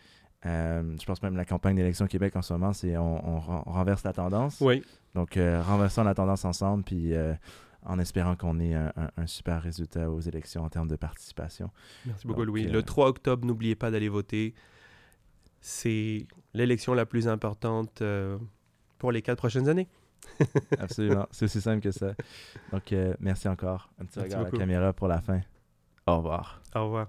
Euh, je pense même que la campagne d'élection au Québec en ce moment, c'est on, renverse la tendance. Oui. Donc, euh, renversons la tendance ensemble, puis euh, en espérant qu'on ait un, super résultat aux élections en termes de participation. Merci beaucoup, Louis. Le 3 octobre, n'oubliez pas d'aller voter. C'est l'élection la plus importante pour les quatre prochaines années. Absolument. C'est aussi simple que ça. Donc, merci encore. Un petit regard à la caméra pour la fin. Au revoir. Au revoir.